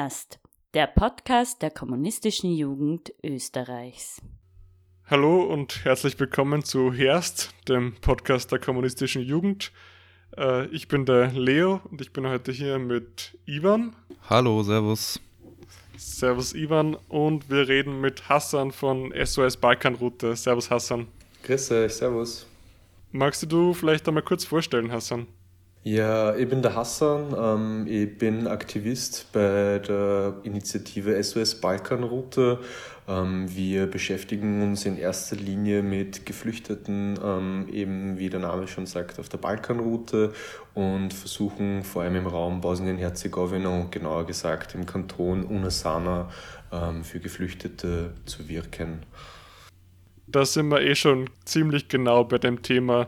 Herst, der Podcast der kommunistischen Jugend Österreichs. Hallo und herzlich willkommen zu Herst, dem Podcast der kommunistischen Jugend. Äh, ich bin der Leo und ich bin heute hier mit Ivan. Hallo, Servus. Servus Ivan und wir reden mit Hassan von SOS Balkanroute. Servus Hassan. Grüß euch, Servus. Magst du vielleicht einmal kurz vorstellen, Hassan? Ja, ich bin der Hassan. Ähm, ich bin Aktivist bei der Initiative SOS Balkanroute. Ähm, wir beschäftigen uns in erster Linie mit Geflüchteten, ähm, eben wie der Name schon sagt, auf der Balkanroute und versuchen vor allem im Raum Bosnien-Herzegowina und genauer gesagt im Kanton Unasana für Geflüchtete zu wirken. Da sind wir eh schon ziemlich genau bei dem Thema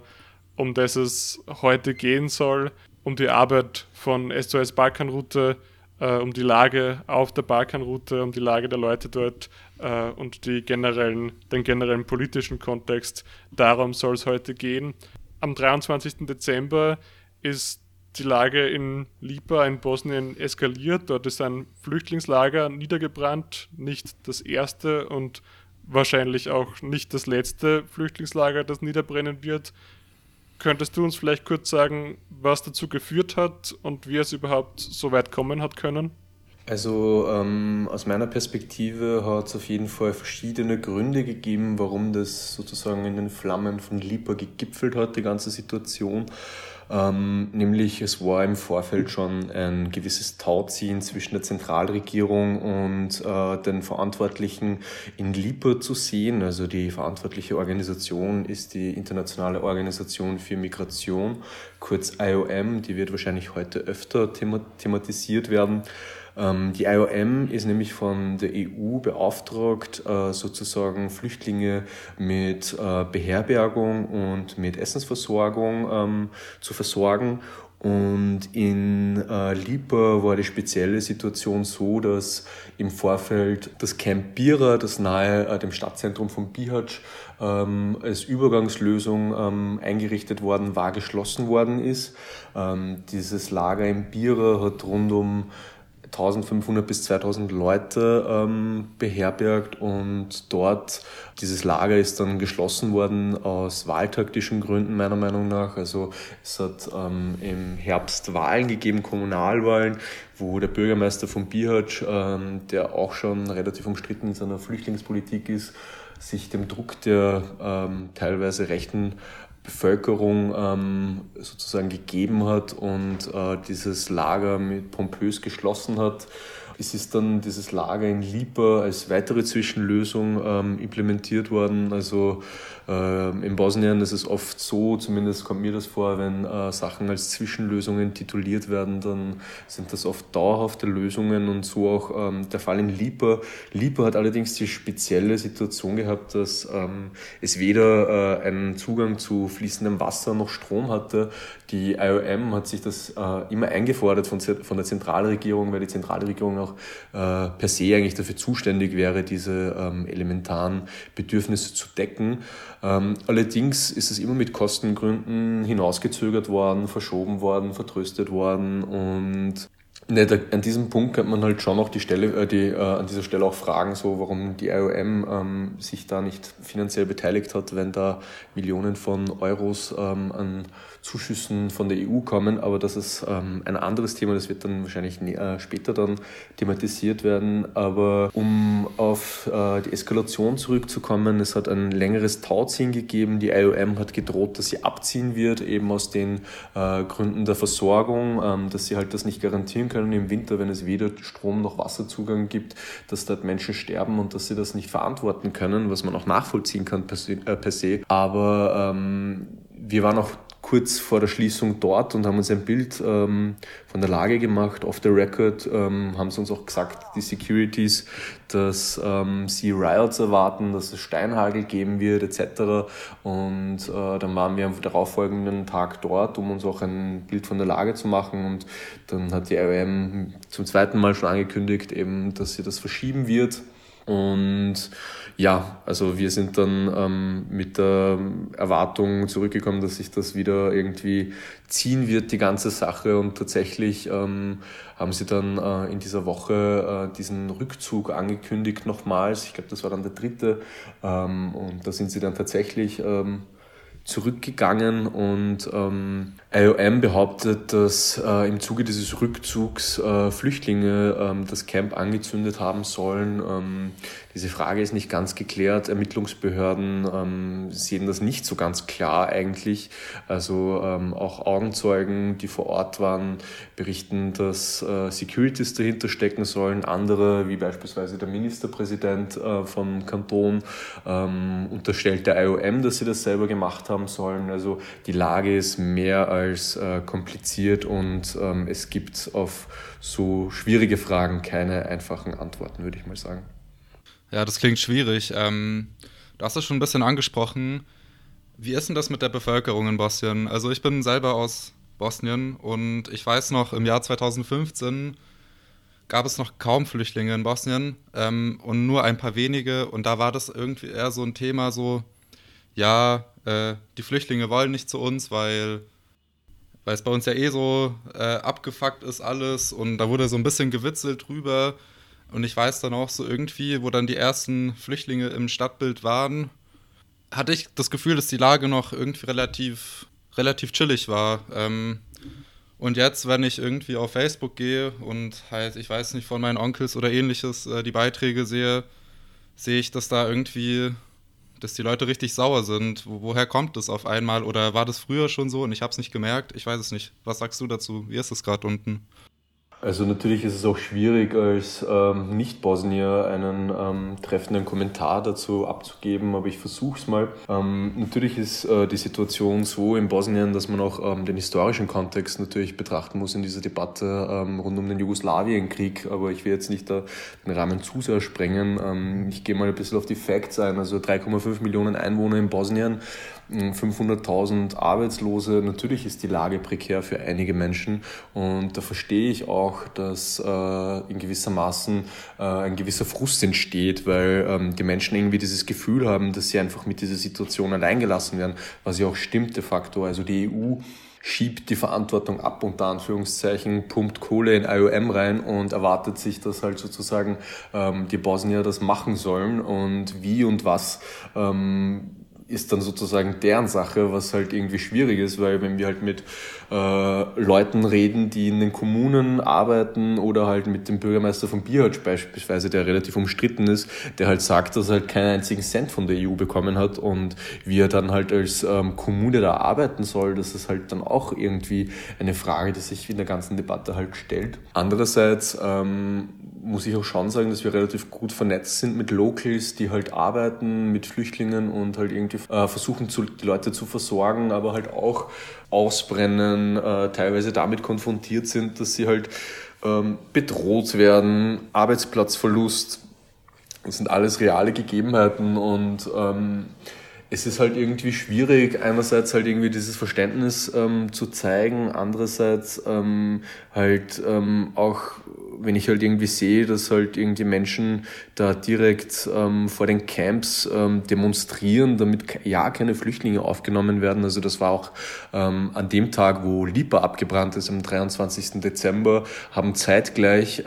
um das es heute gehen soll, um die Arbeit von SOS Balkanroute, äh, um die Lage auf der Balkanroute, um die Lage der Leute dort äh, und die generellen, den generellen politischen Kontext. Darum soll es heute gehen. Am 23. Dezember ist die Lage in Lipa in Bosnien eskaliert. Dort ist ein Flüchtlingslager niedergebrannt, nicht das erste und wahrscheinlich auch nicht das letzte Flüchtlingslager, das niederbrennen wird. Könntest du uns vielleicht kurz sagen, was dazu geführt hat und wie es überhaupt so weit kommen hat können? Also ähm, aus meiner Perspektive hat es auf jeden Fall verschiedene Gründe gegeben, warum das sozusagen in den Flammen von Lipa gegipfelt hat, die ganze Situation. Ähm, nämlich es war im Vorfeld schon ein gewisses Tauziehen zwischen der Zentralregierung und äh, den Verantwortlichen in Lipa zu sehen. Also die verantwortliche Organisation ist die Internationale Organisation für Migration, kurz IOM. Die wird wahrscheinlich heute öfter thematisiert werden. Ähm, die IOM ist nämlich von der EU beauftragt, äh, sozusagen Flüchtlinge mit äh, Beherbergung und mit Essensversorgung ähm, zu versorgen. Und in äh, Lipa war die spezielle Situation so, dass im Vorfeld das Camp Bira, das nahe äh, dem Stadtzentrum von Bihać ähm, als Übergangslösung ähm, eingerichtet worden war, geschlossen worden ist. Ähm, dieses Lager in Bira hat rund um 1500 bis 2000 Leute ähm, beherbergt und dort dieses Lager ist dann geschlossen worden aus wahltaktischen Gründen meiner Meinung nach. Also es hat ähm, im Herbst Wahlen gegeben, Kommunalwahlen, wo der Bürgermeister von Bihać, ähm, der auch schon relativ umstritten in seiner Flüchtlingspolitik ist, sich dem Druck der ähm, teilweise rechten Bevölkerung ähm, sozusagen gegeben hat und äh, dieses Lager mit pompös geschlossen hat. Es ist dann dieses Lager in Lipa als weitere Zwischenlösung ähm, implementiert worden. Also in Bosnien ist es oft so, zumindest kommt mir das vor, wenn äh, Sachen als Zwischenlösungen tituliert werden, dann sind das oft dauerhafte Lösungen und so auch ähm, der Fall in Lipa. Lipa hat allerdings die spezielle Situation gehabt, dass ähm, es weder äh, einen Zugang zu fließendem Wasser noch Strom hatte. Die IOM hat sich das äh, immer eingefordert von, von der Zentralregierung, weil die Zentralregierung auch äh, per se eigentlich dafür zuständig wäre, diese ähm, elementaren Bedürfnisse zu decken. Ähm, allerdings ist es immer mit Kostengründen hinausgezögert worden, verschoben worden, vertröstet worden und nicht, an diesem Punkt könnte man halt schon auch die Stelle, äh, die, äh, an dieser Stelle auch fragen, so warum die IOM ähm, sich da nicht finanziell beteiligt hat, wenn da Millionen von Euros ähm, an Zuschüssen von der EU kommen, aber das ist ähm, ein anderes Thema, das wird dann wahrscheinlich äh, später dann thematisiert werden. Aber um auf äh, die Eskalation zurückzukommen, es hat ein längeres Tauziehen gegeben. Die IOM hat gedroht, dass sie abziehen wird, eben aus den äh, Gründen der Versorgung, ähm, dass sie halt das nicht garantieren können im Winter, wenn es weder Strom noch Wasserzugang gibt, dass dort Menschen sterben und dass sie das nicht verantworten können, was man auch nachvollziehen kann per se. Äh, per se. Aber ähm, wir waren auch kurz vor der Schließung dort und haben uns ein Bild ähm, von der Lage gemacht. Off the record ähm, haben sie uns auch gesagt, die Securities, dass ähm, sie Riots erwarten, dass es Steinhagel geben wird etc. Und äh, dann waren wir am darauffolgenden Tag dort, um uns auch ein Bild von der Lage zu machen. Und dann hat die ROM zum zweiten Mal schon angekündigt, eben, dass sie das verschieben wird Und ja, also wir sind dann ähm, mit der Erwartung zurückgekommen, dass sich das wieder irgendwie ziehen wird, die ganze Sache. Und tatsächlich ähm, haben sie dann äh, in dieser Woche äh, diesen Rückzug angekündigt nochmals. Ich glaube, das war dann der dritte. Ähm, und da sind sie dann tatsächlich ähm, zurückgegangen und ähm, IOM behauptet, dass äh, im Zuge dieses Rückzugs äh, Flüchtlinge ähm, das Camp angezündet haben sollen. Ähm, diese Frage ist nicht ganz geklärt. Ermittlungsbehörden ähm, sehen das nicht so ganz klar eigentlich. Also ähm, auch Augenzeugen, die vor Ort waren, berichten, dass äh, Securities dahinter stecken sollen. Andere, wie beispielsweise der Ministerpräsident äh, vom Kanton, ähm, unterstellt der IOM, dass sie das selber gemacht haben sollen. Also die Lage ist mehr als äh, kompliziert und ähm, es gibt auf so schwierige Fragen keine einfachen Antworten, würde ich mal sagen. Ja, das klingt schwierig. Ähm, du hast es schon ein bisschen angesprochen. Wie ist denn das mit der Bevölkerung in Bosnien? Also ich bin selber aus Bosnien und ich weiß noch, im Jahr 2015 gab es noch kaum Flüchtlinge in Bosnien ähm, und nur ein paar wenige. Und da war das irgendwie eher so ein Thema, so, ja, äh, die Flüchtlinge wollen nicht zu uns, weil, weil es bei uns ja eh so äh, abgefuckt ist alles. Und da wurde so ein bisschen gewitzelt drüber. Und ich weiß dann auch so irgendwie, wo dann die ersten Flüchtlinge im Stadtbild waren, hatte ich das Gefühl, dass die Lage noch irgendwie relativ, relativ chillig war. Ähm, und jetzt, wenn ich irgendwie auf Facebook gehe und halt, ich weiß nicht, von meinen Onkels oder ähnliches äh, die Beiträge sehe, sehe ich, dass da irgendwie, dass die Leute richtig sauer sind. Wo, woher kommt das auf einmal? Oder war das früher schon so und ich habe es nicht gemerkt? Ich weiß es nicht. Was sagst du dazu? Wie ist es gerade unten? Also natürlich ist es auch schwierig, als ähm, Nicht-Bosnier einen ähm, treffenden Kommentar dazu abzugeben, aber ich versuche es mal. Ähm, natürlich ist äh, die Situation so in Bosnien, dass man auch ähm, den historischen Kontext natürlich betrachten muss in dieser Debatte ähm, rund um den Jugoslawienkrieg, aber ich will jetzt nicht da den Rahmen zu sehr sprengen. Ähm, ich gehe mal ein bisschen auf die Facts ein. Also 3,5 Millionen Einwohner in Bosnien 500.000 Arbeitslose. Natürlich ist die Lage prekär für einige Menschen und da verstehe ich auch, dass äh, in gewisser Maßen äh, ein gewisser Frust entsteht, weil ähm, die Menschen irgendwie dieses Gefühl haben, dass sie einfach mit dieser Situation alleingelassen werden, was ja auch stimmt de facto. Also die EU schiebt die Verantwortung ab, unter Anführungszeichen, pumpt Kohle in IOM rein und erwartet sich, dass halt sozusagen ähm, die Bosnier das machen sollen und wie und was ähm, ist dann sozusagen deren Sache, was halt irgendwie schwierig ist, weil wenn wir halt mit äh, Leuten reden, die in den Kommunen arbeiten oder halt mit dem Bürgermeister von Bihać beispielsweise, der relativ umstritten ist, der halt sagt, dass er halt keinen einzigen Cent von der EU bekommen hat und wie er dann halt als ähm, Kommune da arbeiten soll, das ist halt dann auch irgendwie eine Frage, die sich in der ganzen Debatte halt stellt. Andererseits ähm, muss ich auch schon sagen, dass wir relativ gut vernetzt sind mit Locals, die halt arbeiten mit Flüchtlingen und halt irgendwie äh, versuchen, zu, die Leute zu versorgen, aber halt auch ausbrennen, äh, teilweise damit konfrontiert sind, dass sie halt ähm, bedroht werden, Arbeitsplatzverlust. Das sind alles reale Gegebenheiten und ähm, es ist halt irgendwie schwierig, einerseits halt irgendwie dieses Verständnis ähm, zu zeigen, andererseits ähm, halt ähm, auch, wenn ich halt irgendwie sehe, dass halt irgendwie Menschen da direkt ähm, vor den Camps ähm, demonstrieren, damit ja keine Flüchtlinge aufgenommen werden. Also das war auch ähm, an dem Tag, wo Lipa abgebrannt ist, am 23. Dezember, haben zeitgleich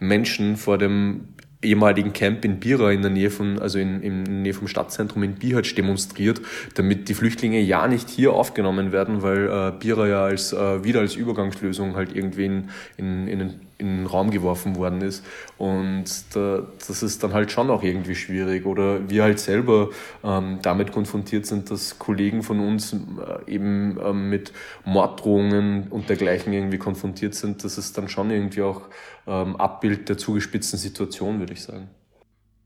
Menschen vor dem ehemaligen Camp in Bira in der Nähe von, also in, in der Nähe vom Stadtzentrum in Bihać demonstriert, damit die Flüchtlinge ja nicht hier aufgenommen werden, weil äh, Bira ja als, äh, wieder als Übergangslösung halt irgendwie in, in, in, in den Raum geworfen worden ist. Und da, das ist dann halt schon auch irgendwie schwierig. Oder wir halt selber ähm, damit konfrontiert sind, dass Kollegen von uns äh, eben ähm, mit Morddrohungen und dergleichen irgendwie konfrontiert sind. Das ist dann schon irgendwie auch ähm, Abbild der zugespitzten Situation, würde ich sagen.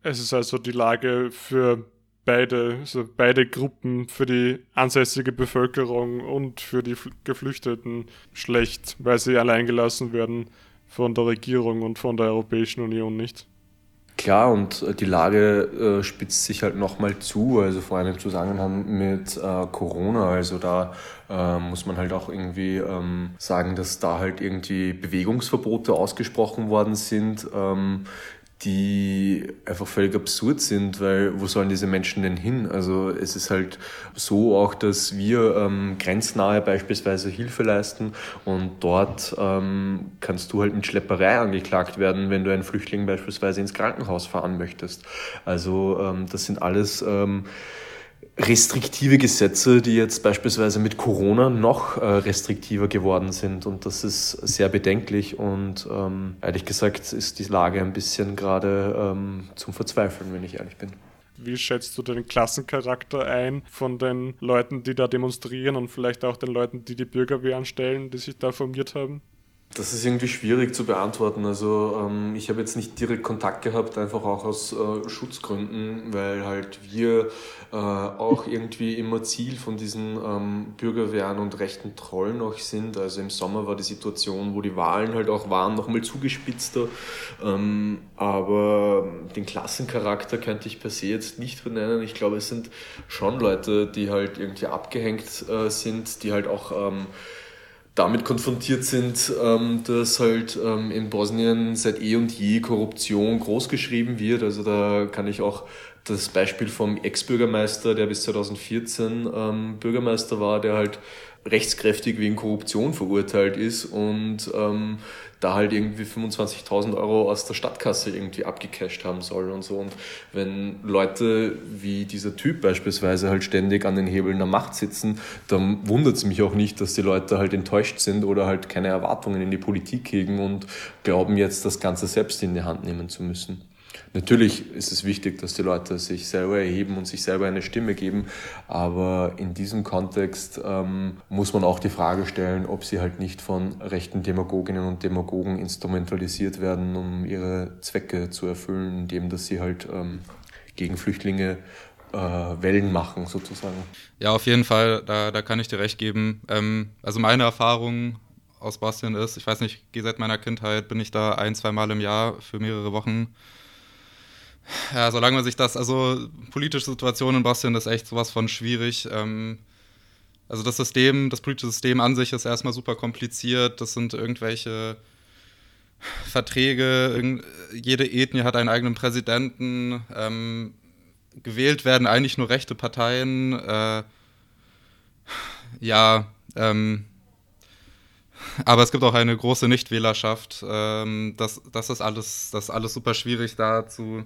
Es ist also die Lage für beide, also beide Gruppen, für die ansässige Bevölkerung und für die Geflüchteten schlecht, weil sie alleingelassen werden von der Regierung und von der Europäischen Union nicht. Klar, und äh, die Lage äh, spitzt sich halt nochmal zu, also vor allem im Zusammenhang mit äh, Corona. Also da äh, muss man halt auch irgendwie ähm, sagen, dass da halt irgendwie Bewegungsverbote ausgesprochen worden sind. Ähm, die einfach völlig absurd sind, weil wo sollen diese Menschen denn hin? Also es ist halt so auch, dass wir ähm, grenznahe beispielsweise Hilfe leisten und dort ähm, kannst du halt mit Schlepperei angeklagt werden, wenn du einen Flüchtling beispielsweise ins Krankenhaus fahren möchtest. Also ähm, das sind alles ähm, restriktive Gesetze, die jetzt beispielsweise mit Corona noch äh, restriktiver geworden sind. Und das ist sehr bedenklich. Und ähm, ehrlich gesagt ist die Lage ein bisschen gerade ähm, zum Verzweifeln, wenn ich ehrlich bin. Wie schätzt du den Klassencharakter ein von den Leuten, die da demonstrieren und vielleicht auch den Leuten, die die Bürgerwehr anstellen, die sich da formiert haben? Das ist irgendwie schwierig zu beantworten. Also ähm, ich habe jetzt nicht direkt Kontakt gehabt, einfach auch aus äh, Schutzgründen, weil halt wir äh, auch irgendwie immer Ziel von diesen ähm, Bürgerwehren und rechten Trollen auch sind. Also im Sommer war die Situation, wo die Wahlen halt auch waren, nochmal zugespitzter. Ähm, aber den Klassencharakter könnte ich per se jetzt nicht benennen. Ich glaube, es sind schon Leute, die halt irgendwie abgehängt äh, sind, die halt auch ähm, damit konfrontiert sind, ähm, dass halt ähm, in Bosnien seit eh und je Korruption großgeschrieben wird. Also da kann ich auch das Beispiel vom Ex-Bürgermeister, der bis 2014 ähm, Bürgermeister war, der halt rechtskräftig wegen Korruption verurteilt ist und ähm, da halt irgendwie 25.000 Euro aus der Stadtkasse irgendwie abgecasht haben soll und so. Und wenn Leute wie dieser Typ beispielsweise halt ständig an den Hebeln der Macht sitzen, dann wundert es mich auch nicht, dass die Leute halt enttäuscht sind oder halt keine Erwartungen in die Politik hegen und glauben jetzt, das Ganze selbst in die Hand nehmen zu müssen. Natürlich ist es wichtig, dass die Leute sich selber erheben und sich selber eine Stimme geben, aber in diesem Kontext ähm, muss man auch die Frage stellen, ob sie halt nicht von rechten Demagoginnen und Demagogen instrumentalisiert werden, um ihre Zwecke zu erfüllen, indem dass sie halt ähm, gegen Flüchtlinge äh, Wellen machen, sozusagen. Ja, auf jeden Fall, da, da kann ich dir recht geben. Ähm, also meine Erfahrung aus Bosnien ist, ich weiß nicht, seit meiner Kindheit bin ich da ein, zwei Mal im Jahr für mehrere Wochen ja, solange man sich das, also politische Situation in Bosnien ist echt sowas von schwierig. Ähm, also das System, das politische System an sich ist erstmal super kompliziert. Das sind irgendwelche Verträge, jede Ethnie hat einen eigenen Präsidenten. Ähm, gewählt werden eigentlich nur rechte Parteien. Äh, ja, ähm, aber es gibt auch eine große Nichtwählerschaft. Ähm, das, das, ist alles, das ist alles super schwierig da zu,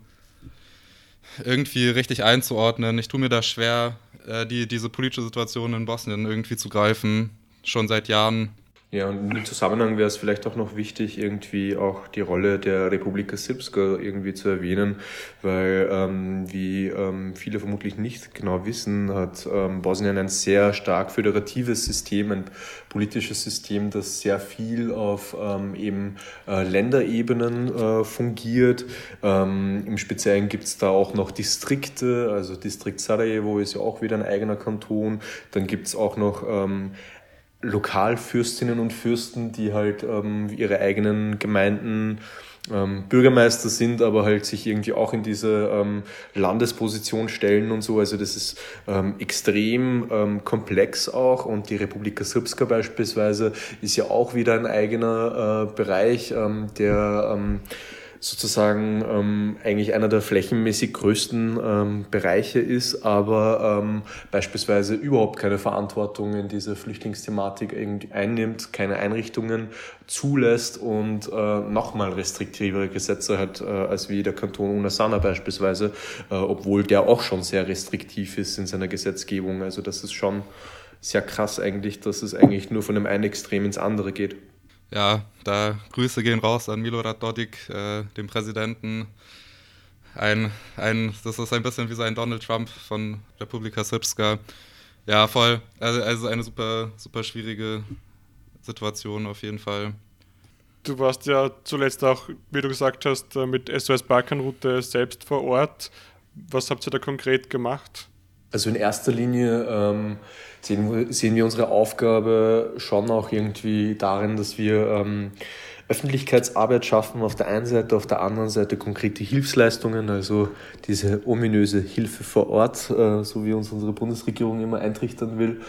irgendwie richtig einzuordnen. Ich tue mir da schwer, äh, die, diese politische Situation in Bosnien irgendwie zu greifen, schon seit Jahren. Ja, und im Zusammenhang wäre es vielleicht auch noch wichtig, irgendwie auch die Rolle der Republika Srpska irgendwie zu erwähnen, weil ähm, wie ähm, viele vermutlich nicht genau wissen, hat ähm, Bosnien ein sehr stark föderatives System, ein politisches System, das sehr viel auf ähm, eben äh, Länderebenen äh, fungiert. Ähm, Im Speziellen gibt es da auch noch Distrikte, also Distrikt Sarajevo ist ja auch wieder ein eigener Kanton. Dann gibt es auch noch ähm, Lokalfürstinnen und Fürsten, die halt ähm, ihre eigenen Gemeinden ähm, Bürgermeister sind, aber halt sich irgendwie auch in diese ähm, Landesposition stellen und so. Also das ist ähm, extrem ähm, komplex auch und die Republika Srpska beispielsweise ist ja auch wieder ein eigener äh, Bereich, ähm, der ähm, sozusagen ähm, eigentlich einer der flächenmäßig größten ähm, Bereiche ist, aber ähm, beispielsweise überhaupt keine Verantwortung in diese Flüchtlingsthematik irgendwie einnimmt, keine Einrichtungen zulässt und äh, nochmal restriktivere Gesetze hat äh, als wie der Kanton Unasana beispielsweise, äh, obwohl der auch schon sehr restriktiv ist in seiner Gesetzgebung. Also das ist schon sehr krass eigentlich, dass es eigentlich nur von dem einen Extrem ins andere geht. Ja, da Grüße gehen raus an Milorad Dodik, äh, dem Präsidenten. Ein, ein, das ist ein bisschen wie so ein Donald Trump von Republika Srpska. Ja, voll. Also, also eine super, super schwierige Situation auf jeden Fall. Du warst ja zuletzt auch, wie du gesagt hast, äh, mit SOS Balkanroute selbst vor Ort. Was habt ihr da konkret gemacht? Also in erster Linie ähm, sehen, sehen wir unsere Aufgabe schon auch irgendwie darin, dass wir ähm, Öffentlichkeitsarbeit schaffen auf der einen Seite, auf der anderen Seite konkrete Hilfsleistungen, also diese ominöse Hilfe vor Ort, äh, so wie uns unsere Bundesregierung immer eintrichtern will.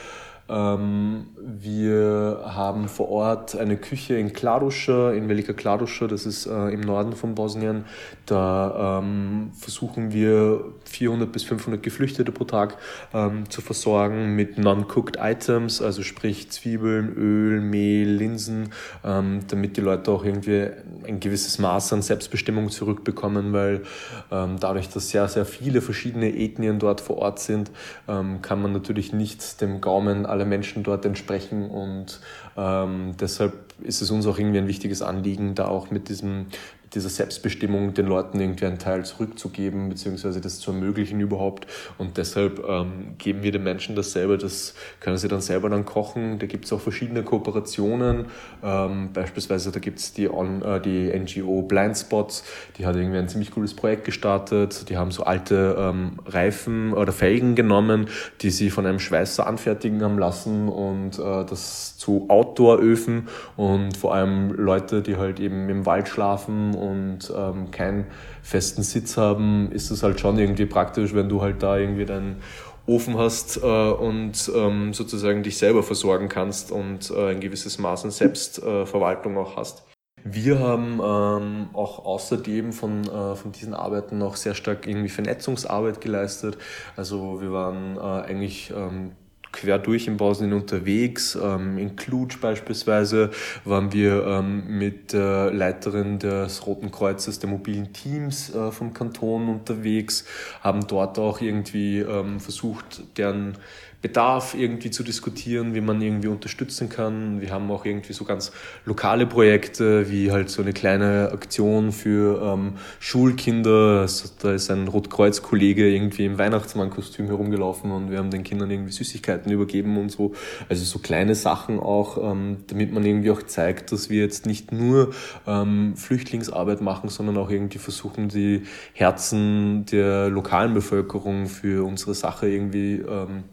Ähm, wir haben vor Ort eine Küche in Kladuscha, in Velika Kladuscha, das ist äh, im Norden von Bosnien. Da ähm, versuchen wir 400 bis 500 Geflüchtete pro Tag ähm, zu versorgen mit non-cooked Items, also sprich Zwiebeln, Öl, Mehl, Linsen, damit die Leute auch irgendwie ein gewisses Maß an Selbstbestimmung zurückbekommen, weil dadurch, dass sehr, sehr viele verschiedene Ethnien dort vor Ort sind, kann man natürlich nicht dem Gaumen alle Menschen dort entsprechen. Und ähm, deshalb ist es uns auch irgendwie ein wichtiges Anliegen, da auch mit diesem dieser Selbstbestimmung den Leuten irgendwie einen Teil zurückzugeben, beziehungsweise das zu ermöglichen überhaupt. Und deshalb ähm, geben wir den Menschen das selber, das können sie dann selber dann kochen. Da gibt es auch verschiedene Kooperationen. Ähm, beispielsweise da gibt es die, äh, die NGO Blindspots, die hat irgendwie ein ziemlich cooles Projekt gestartet. Die haben so alte ähm, Reifen oder Felgen genommen, die sie von einem Schweißer anfertigen haben lassen und äh, das zu Outdoor-Öfen und vor allem Leute, die halt eben im Wald schlafen und ähm, keinen festen Sitz haben, ist es halt schon irgendwie praktisch, wenn du halt da irgendwie deinen Ofen hast äh, und ähm, sozusagen dich selber versorgen kannst und äh, ein gewisses Maß an Selbstverwaltung auch hast. Wir haben ähm, auch außerdem von, äh, von diesen Arbeiten noch sehr stark irgendwie Vernetzungsarbeit geleistet. Also wir waren äh, eigentlich ähm, quer durch in Bosnien unterwegs. Ähm, in Cluj beispielsweise waren wir ähm, mit der Leiterin des Roten Kreuzes der mobilen Teams äh, vom Kanton unterwegs, haben dort auch irgendwie ähm, versucht, deren Bedarf irgendwie zu diskutieren, wie man irgendwie unterstützen kann. Wir haben auch irgendwie so ganz lokale Projekte, wie halt so eine kleine Aktion für ähm, Schulkinder. Also da ist ein Rotkreuz-Kollege irgendwie im Weihnachtsmann-Kostüm herumgelaufen und wir haben den Kindern irgendwie Süßigkeiten übergeben und so. Also so kleine Sachen auch, ähm, damit man irgendwie auch zeigt, dass wir jetzt nicht nur ähm, Flüchtlingsarbeit machen, sondern auch irgendwie versuchen, die Herzen der lokalen Bevölkerung für unsere Sache irgendwie ähm,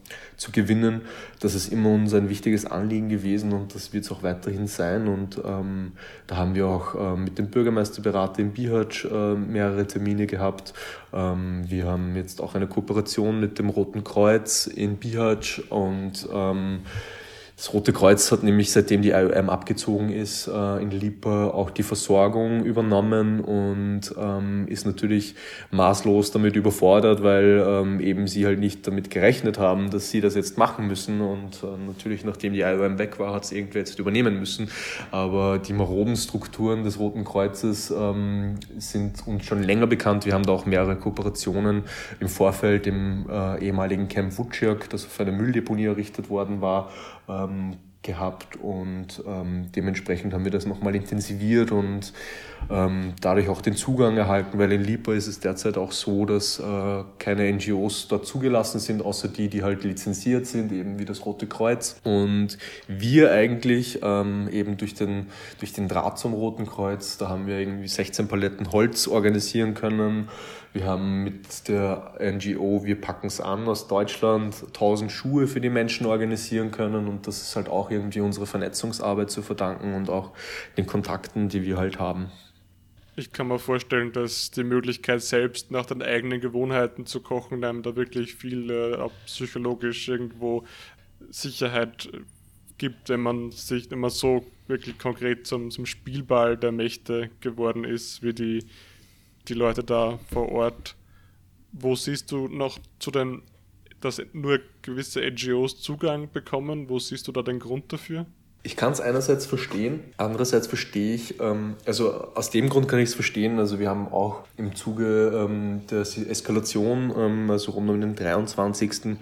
zu gewinnen. Das ist immer uns ein wichtiges Anliegen gewesen und das wird es auch weiterhin sein. Und ähm, da haben wir auch äh, mit dem Bürgermeisterberater in Bihać äh, mehrere Termine gehabt. Ähm, wir haben jetzt auch eine Kooperation mit dem Roten Kreuz in Bihać und ähm, das Rote Kreuz hat nämlich seitdem die IOM abgezogen ist äh, in Lipa auch die Versorgung übernommen und ähm, ist natürlich maßlos damit überfordert, weil ähm, eben sie halt nicht damit gerechnet haben, dass sie das jetzt machen müssen und äh, natürlich nachdem die IOM weg war, hat es irgendwer jetzt übernehmen müssen. Aber die maroden Strukturen des Roten Kreuzes ähm, sind uns schon länger bekannt. Wir haben da auch mehrere Kooperationen im Vorfeld im äh, ehemaligen Camp Vuciak, das auf eine Mülldeponie errichtet worden war, ähm, gehabt und ähm, dementsprechend haben wir das nochmal intensiviert und ähm, dadurch auch den Zugang erhalten, weil in Lipa ist es derzeit auch so, dass äh, keine NGOs dort zugelassen sind, außer die, die halt lizenziert sind, eben wie das Rote Kreuz. Und wir eigentlich ähm, eben durch den, durch den Draht zum Roten Kreuz, da haben wir irgendwie 16 Paletten Holz organisieren können, wir haben mit der NGO Wir packen es an aus Deutschland 1000 Schuhe für die Menschen organisieren können und das ist halt auch irgendwie unsere Vernetzungsarbeit zu verdanken und auch den Kontakten, die wir halt haben. Ich kann mir vorstellen, dass die Möglichkeit, selbst nach den eigenen Gewohnheiten zu kochen, einem da wirklich viel äh, psychologisch irgendwo Sicherheit gibt, wenn man sich immer so wirklich konkret zum, zum Spielball der Mächte geworden ist, wie die die Leute da vor Ort. Wo siehst du noch zu den, dass nur gewisse NGOs Zugang bekommen? Wo siehst du da den Grund dafür? Ich kann es einerseits verstehen, andererseits verstehe ich, ähm, also aus dem Grund kann ich es verstehen, also wir haben auch im Zuge ähm, der Eskalation, ähm, also rund um den 23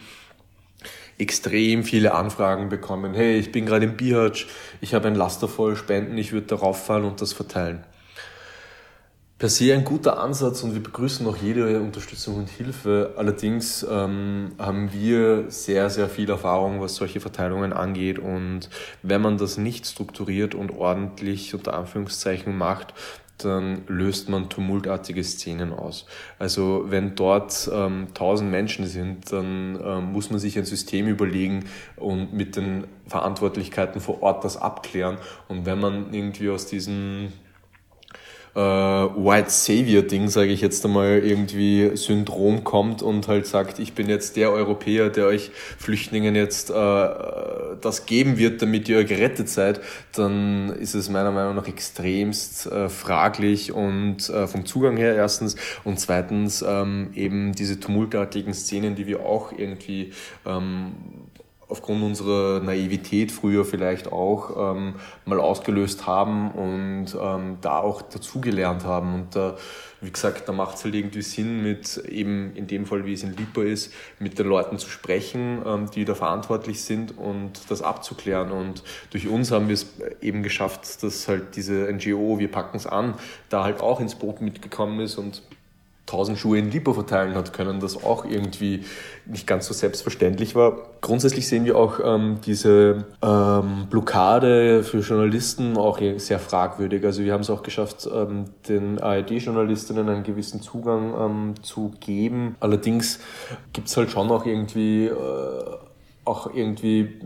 extrem viele Anfragen bekommen. Hey, ich bin gerade im Bihać, ich habe ein Laster voll Spenden, ich würde darauf fallen und das verteilen per se ein guter Ansatz und wir begrüßen auch jede Unterstützung und Hilfe. Allerdings ähm, haben wir sehr, sehr viel Erfahrung, was solche Verteilungen angeht. Und wenn man das nicht strukturiert und ordentlich unter Anführungszeichen macht, dann löst man tumultartige Szenen aus. Also wenn dort ähm, tausend Menschen sind, dann ähm, muss man sich ein System überlegen und mit den Verantwortlichkeiten vor Ort das abklären. Und wenn man irgendwie aus diesen äh, White Savior-Ding, sage ich jetzt einmal, irgendwie Syndrom kommt und halt sagt, ich bin jetzt der Europäer, der euch Flüchtlingen jetzt äh, das geben wird, damit ihr gerettet seid, dann ist es meiner Meinung nach extremst äh, fraglich und äh, vom Zugang her erstens und zweitens ähm, eben diese tumultartigen Szenen, die wir auch irgendwie ähm, aufgrund unserer Naivität früher vielleicht auch ähm, mal ausgelöst haben und ähm, da auch dazugelernt haben. Und da, wie gesagt, da macht es halt irgendwie Sinn, mit eben in dem Fall, wie es in Lipa ist, mit den Leuten zu sprechen, ähm, die da verantwortlich sind und das abzuklären. Und durch uns haben wir es eben geschafft, dass halt diese NGO, wir packen es an, da halt auch ins Boot mitgekommen ist und tausend Schuhe in Lipo verteilen hat können, das auch irgendwie nicht ganz so selbstverständlich war. Grundsätzlich sehen wir auch ähm, diese ähm, Blockade für Journalisten auch sehr fragwürdig. Also wir haben es auch geschafft, ähm, den ARD-Journalistinnen einen gewissen Zugang ähm, zu geben. Allerdings gibt es halt schon auch irgendwie äh, auch irgendwie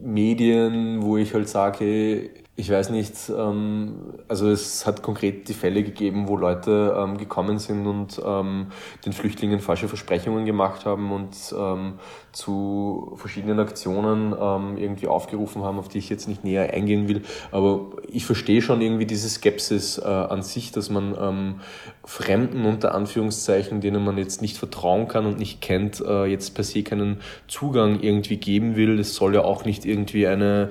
Medien, wo ich halt sage, ich weiß nicht, ähm, also es hat konkret die Fälle gegeben, wo Leute ähm, gekommen sind und ähm, den Flüchtlingen falsche Versprechungen gemacht haben und ähm, zu verschiedenen Aktionen ähm, irgendwie aufgerufen haben, auf die ich jetzt nicht näher eingehen will. Aber ich verstehe schon irgendwie diese Skepsis äh, an sich, dass man ähm, Fremden unter Anführungszeichen, denen man jetzt nicht vertrauen kann und nicht kennt, äh, jetzt per se keinen Zugang irgendwie geben will. Es soll ja auch nicht irgendwie eine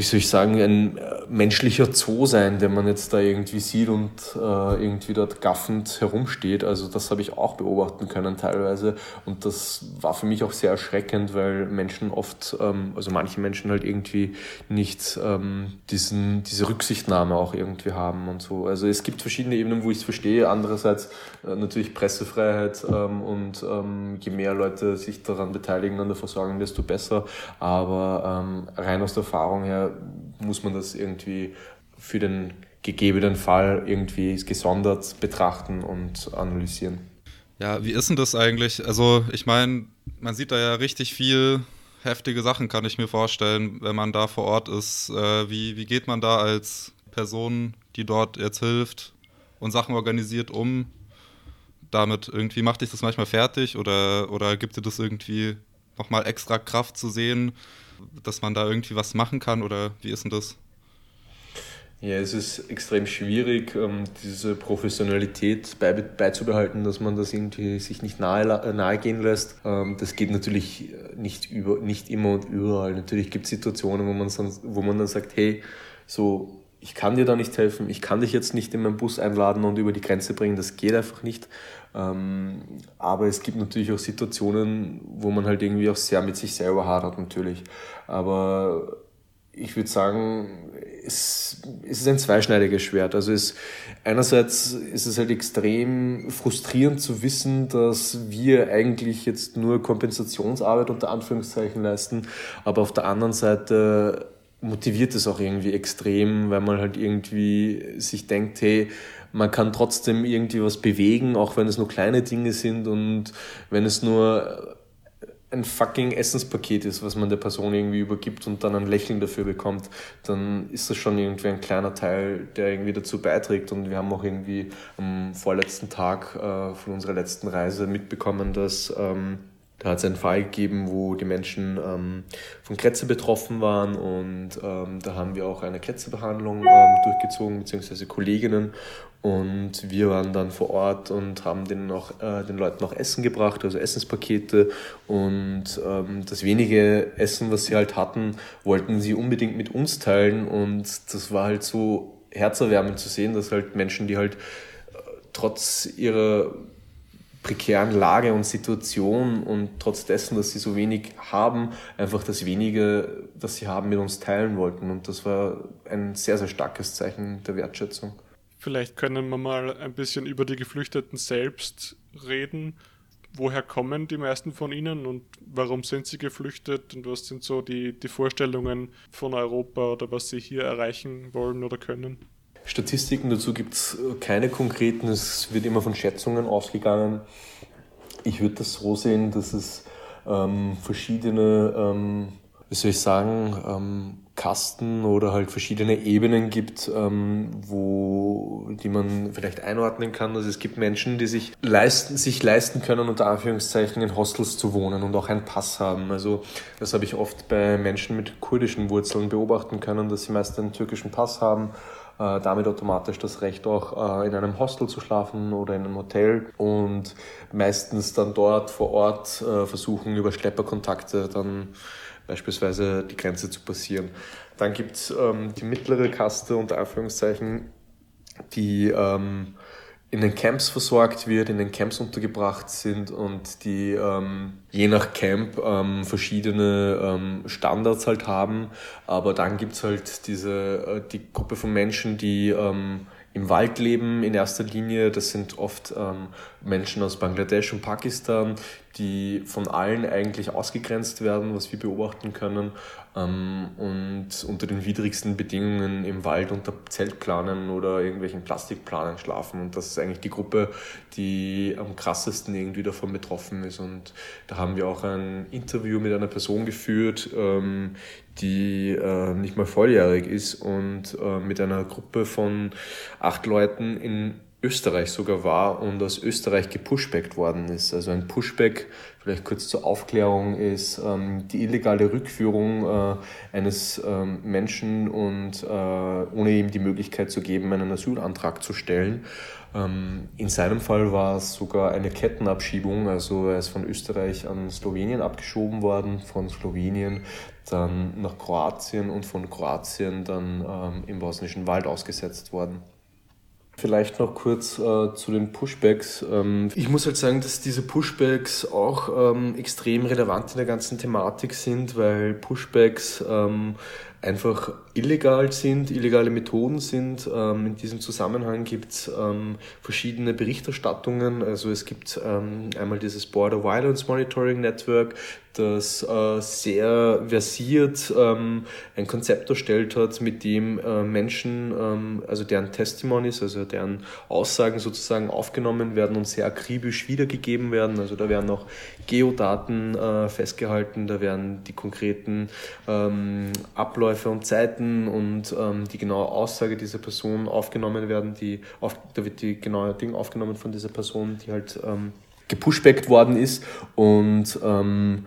wie soll ich sagen, ein äh, menschlicher Zoo sein, den man jetzt da irgendwie sieht und äh, irgendwie dort gaffend herumsteht. Also das habe ich auch beobachten können teilweise und das war für mich auch sehr erschreckend, weil Menschen oft, ähm, also manche Menschen halt irgendwie nicht ähm, diesen, diese Rücksichtnahme auch irgendwie haben und so. Also es gibt verschiedene Ebenen, wo ich es verstehe. Andererseits äh, natürlich Pressefreiheit ähm, und ähm, je mehr Leute sich daran beteiligen an der Versorgung, desto besser. Aber ähm, rein aus der Erfahrung her muss man das irgendwie für den gegebenen Fall irgendwie gesondert betrachten und analysieren. Ja, wie ist denn das eigentlich? Also, ich meine, man sieht da ja richtig viel heftige Sachen, kann ich mir vorstellen, wenn man da vor Ort ist. Äh, wie, wie geht man da als Person, die dort jetzt hilft und Sachen organisiert, um? Damit irgendwie macht dich das manchmal fertig oder, oder gibt dir das irgendwie nochmal extra Kraft zu sehen, dass man da irgendwie was machen kann oder wie ist denn das? Ja, es ist extrem schwierig, ähm, diese Professionalität beizubehalten, dass man das irgendwie sich nicht nahe, äh, gehen lässt. Ähm, das geht natürlich nicht, über, nicht immer und überall. Natürlich gibt es Situationen, wo man, wo man dann sagt, hey, so, ich kann dir da nicht helfen, ich kann dich jetzt nicht in meinen Bus einladen und über die Grenze bringen, das geht einfach nicht. Ähm, aber es gibt natürlich auch Situationen, wo man halt irgendwie auch sehr mit sich selber hadert natürlich. Aber ich würde sagen, es, es ist ein zweischneidiges Schwert. Also es, einerseits ist es halt extrem frustrierend zu wissen, dass wir eigentlich jetzt nur Kompensationsarbeit unter Anführungszeichen leisten, aber auf der anderen Seite motiviert es auch irgendwie extrem, weil man halt irgendwie sich denkt, hey, man kann trotzdem irgendwie was bewegen, auch wenn es nur kleine Dinge sind und wenn es nur ein fucking Essenspaket ist, was man der Person irgendwie übergibt und dann ein Lächeln dafür bekommt, dann ist das schon irgendwie ein kleiner Teil, der irgendwie dazu beiträgt. Und wir haben auch irgendwie am vorletzten Tag äh, von unserer letzten Reise mitbekommen, dass ähm, da hat es einen Fall gegeben, wo die Menschen ähm, von Krätze betroffen waren und ähm, da haben wir auch eine Krätzebehandlung ähm, durchgezogen, beziehungsweise Kolleginnen. Und wir waren dann vor Ort und haben den, noch, äh, den Leuten noch Essen gebracht, also Essenspakete. Und ähm, das wenige Essen, was sie halt hatten, wollten sie unbedingt mit uns teilen. Und das war halt so herzerwärmend zu sehen, dass halt Menschen, die halt äh, trotz ihrer prekären Lage und Situation und trotz dessen, dass sie so wenig haben, einfach das wenige, das sie haben, mit uns teilen wollten. Und das war ein sehr, sehr starkes Zeichen der Wertschätzung. Vielleicht können wir mal ein bisschen über die Geflüchteten selbst reden. Woher kommen die meisten von ihnen und warum sind sie geflüchtet und was sind so die, die Vorstellungen von Europa oder was sie hier erreichen wollen oder können? Statistiken dazu gibt es äh, keine konkreten, es wird immer von Schätzungen ausgegangen. Ich würde das so sehen, dass es ähm, verschiedene, ähm, wie soll ich sagen, ähm, Kasten oder halt verschiedene Ebenen gibt, ähm, wo, die man vielleicht einordnen kann. Also es gibt Menschen, die sich leisten, sich leisten können, unter Anführungszeichen in Hostels zu wohnen und auch einen Pass haben. Also das habe ich oft bei Menschen mit kurdischen Wurzeln beobachten können, dass sie meist einen türkischen Pass haben äh, damit automatisch das Recht auch äh, in einem Hostel zu schlafen oder in einem Hotel und meistens dann dort vor Ort äh, versuchen über Schlepperkontakte dann beispielsweise die Grenze zu passieren. Dann gibt es ähm, die mittlere Kaste unter Anführungszeichen, die ähm, in den Camps versorgt wird, in den Camps untergebracht sind und die ähm, je nach Camp ähm, verschiedene ähm, Standards halt haben. Aber dann gibt es halt diese äh, die Gruppe von Menschen, die ähm, im Wald leben in erster Linie. Das sind oft ähm, Menschen aus Bangladesch und Pakistan, die von allen eigentlich ausgegrenzt werden, was wir beobachten können und unter den widrigsten Bedingungen im Wald unter Zeltplanen oder irgendwelchen Plastikplanen schlafen. Und das ist eigentlich die Gruppe, die am krassesten irgendwie davon betroffen ist. Und da haben wir auch ein Interview mit einer Person geführt, ähm, die äh, nicht mal volljährig ist und äh, mit einer Gruppe von acht Leuten in Österreich sogar war und aus Österreich gepushbackt worden ist. Also ein Pushback, vielleicht kurz zur Aufklärung, ist ähm, die illegale Rückführung äh, eines ähm, Menschen und äh, ohne ihm die Möglichkeit zu geben, einen Asylantrag zu stellen. Ähm, in seinem Fall war es sogar eine Kettenabschiebung, also er ist von Österreich an Slowenien abgeschoben worden, von Slowenien dann nach Kroatien und von Kroatien dann ähm, im bosnischen Wald ausgesetzt worden. Vielleicht noch kurz äh, zu den Pushbacks. Ähm, ich muss halt sagen, dass diese Pushbacks auch ähm, extrem relevant in der ganzen Thematik sind, weil Pushbacks ähm, einfach illegal sind, illegale Methoden sind. Ähm, in diesem Zusammenhang gibt es ähm, verschiedene Berichterstattungen. Also es gibt ähm, einmal dieses Border Violence Monitoring Network, das äh, sehr versiert ähm, ein Konzept erstellt hat, mit dem äh, Menschen, ähm, also deren Testimonies, also deren Aussagen sozusagen aufgenommen werden und sehr akribisch wiedergegeben werden. Also da werden auch Geodaten äh, festgehalten, da werden die konkreten ähm, Abläufe und Zeiten und ähm, die genaue Aussage dieser Person aufgenommen werden, die auf, da wird die genaue Ding aufgenommen von dieser Person, die halt ähm, gepushbackt worden ist und ähm,